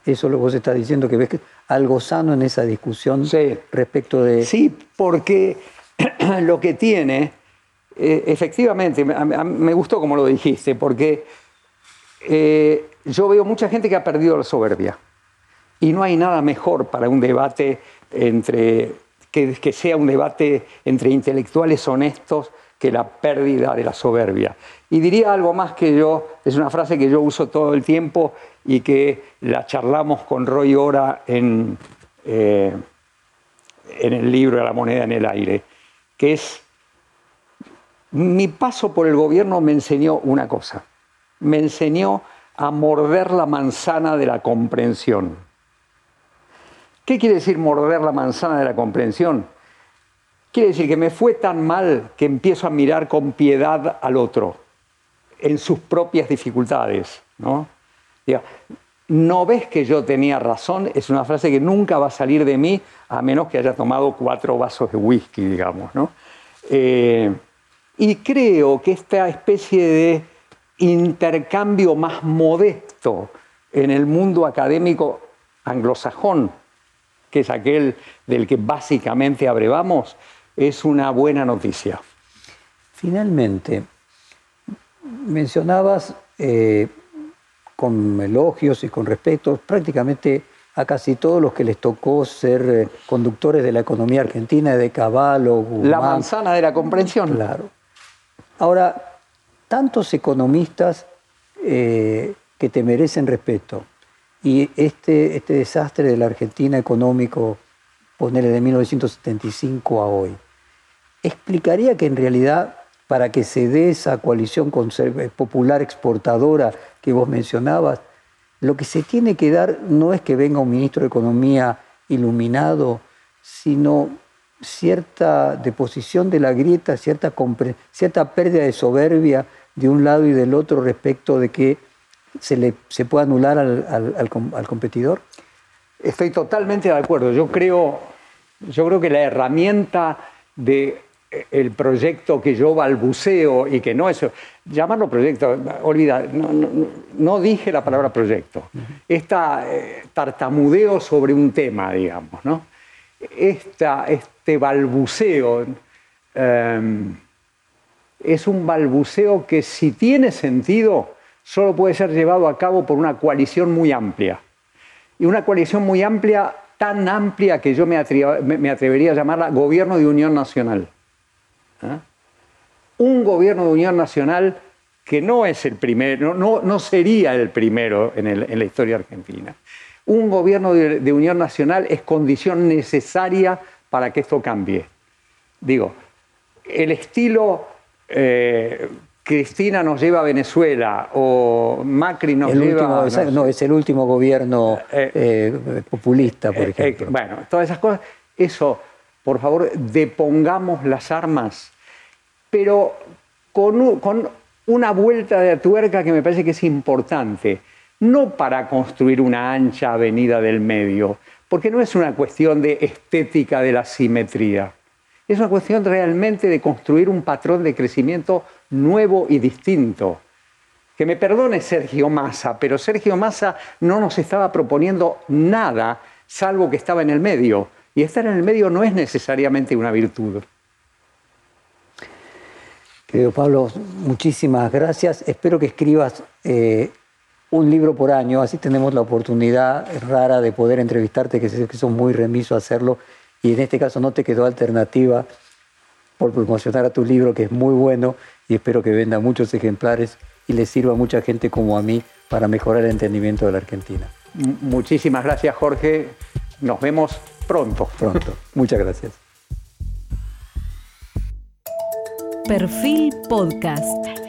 Eso es lo que vos estás diciendo, que ves algo sano en esa discusión respecto de... Sí, porque lo que tiene eh, efectivamente, me, gustó como lo dijiste, porque eh, yo veo mucha gente que ha perdido la soberbia. Y no hay nada mejor para un debate entre, que, sea un debate entre intelectuales honestos que la pérdida de la soberbia. Y diría algo más que yo, es una frase que yo uso todo el tiempo y que la charlamos con Roy Ora en, eh, en el libro La moneda en el aire, que es, mi paso por el gobierno me enseñó una cosa, me enseñó a morder la manzana de la comprensión. ¿Qué quiere decir morder la manzana de la comprensión? Quiere decir que me fue tan mal que empiezo a mirar con piedad al otro en sus propias dificultades. ¿no? no ves que yo tenía razón, es una frase que nunca va a salir de mí a menos que haya tomado cuatro vasos de whisky, digamos. ¿no? Eh, y creo que esta especie de intercambio más modesto en el mundo académico anglosajón, que es aquel del que básicamente abrevamos, es una buena noticia. Finalmente, mencionabas eh, con elogios y con respeto prácticamente a casi todos los que les tocó ser eh, conductores de la economía argentina, de Caballo, La manzana de la comprensión. Claro. Ahora, tantos economistas eh, que te merecen respeto y este, este desastre de la Argentina económico, ponerle de 1975 a hoy, explicaría que en realidad para que se dé esa coalición popular exportadora que vos mencionabas, lo que se tiene que dar no es que venga un ministro de Economía iluminado, sino cierta deposición de la grieta, cierta, cierta pérdida de soberbia de un lado y del otro respecto de que se, le, se pueda anular al, al competidor? Estoy totalmente de acuerdo. Yo creo, yo creo que la herramienta de el proyecto que yo balbuceo y que no es, llamarlo proyecto, olvida, no, dije la palabra proyecto, esta eh, tartamudeo sobre un tema, digamos, ¿no? este balbuceo em, es un balbuceo que si tiene sentido, solo puede ser llevado a cabo por una coalición muy amplia. Y una coalición muy amplia, tan amplia que yo me atrevería a llamarla gobierno de unión nacional. ¿Ah? Un gobierno de unión nacional que no es el primero, no, sería el primero en, la historia argentina. Un gobierno de, unión nacional es condición necesaria para que esto cambie. Digo, el estilo eh, Cristina nos lleva a Venezuela o Macri nos lleva a... no, es el último gobierno eh, eh, populista, por ejemplo. bueno, todas esas cosas, eso por favor, depongamos las armas, pero con, una vuelta de tuerca que me parece que es importante, no para construir una ancha avenida del medio, porque no es una cuestión de estética de la simetría, es una cuestión realmente de construir un patrón de crecimiento nuevo y distinto. Que me perdone Sergio Massa, pero Sergio Massa no nos estaba proponiendo nada salvo que estaba en el medio. Y estar en el medio no es necesariamente una virtud. Querido Pablo, muchísimas gracias. Espero que escribas eh, un libro por año, así tenemos la oportunidad rara de poder entrevistarte, que sé que son muy remiso hacerlo. Y en este caso no te quedó alternativa por promocionar a tu libro, que es muy bueno, y espero que venda muchos ejemplares y le sirva a mucha gente como a mí para mejorar el entendimiento de la Argentina. Muchísimas gracias, Jorge. Nos vemos pronto. Pronto. Muchas gracias. Perfil Podcast.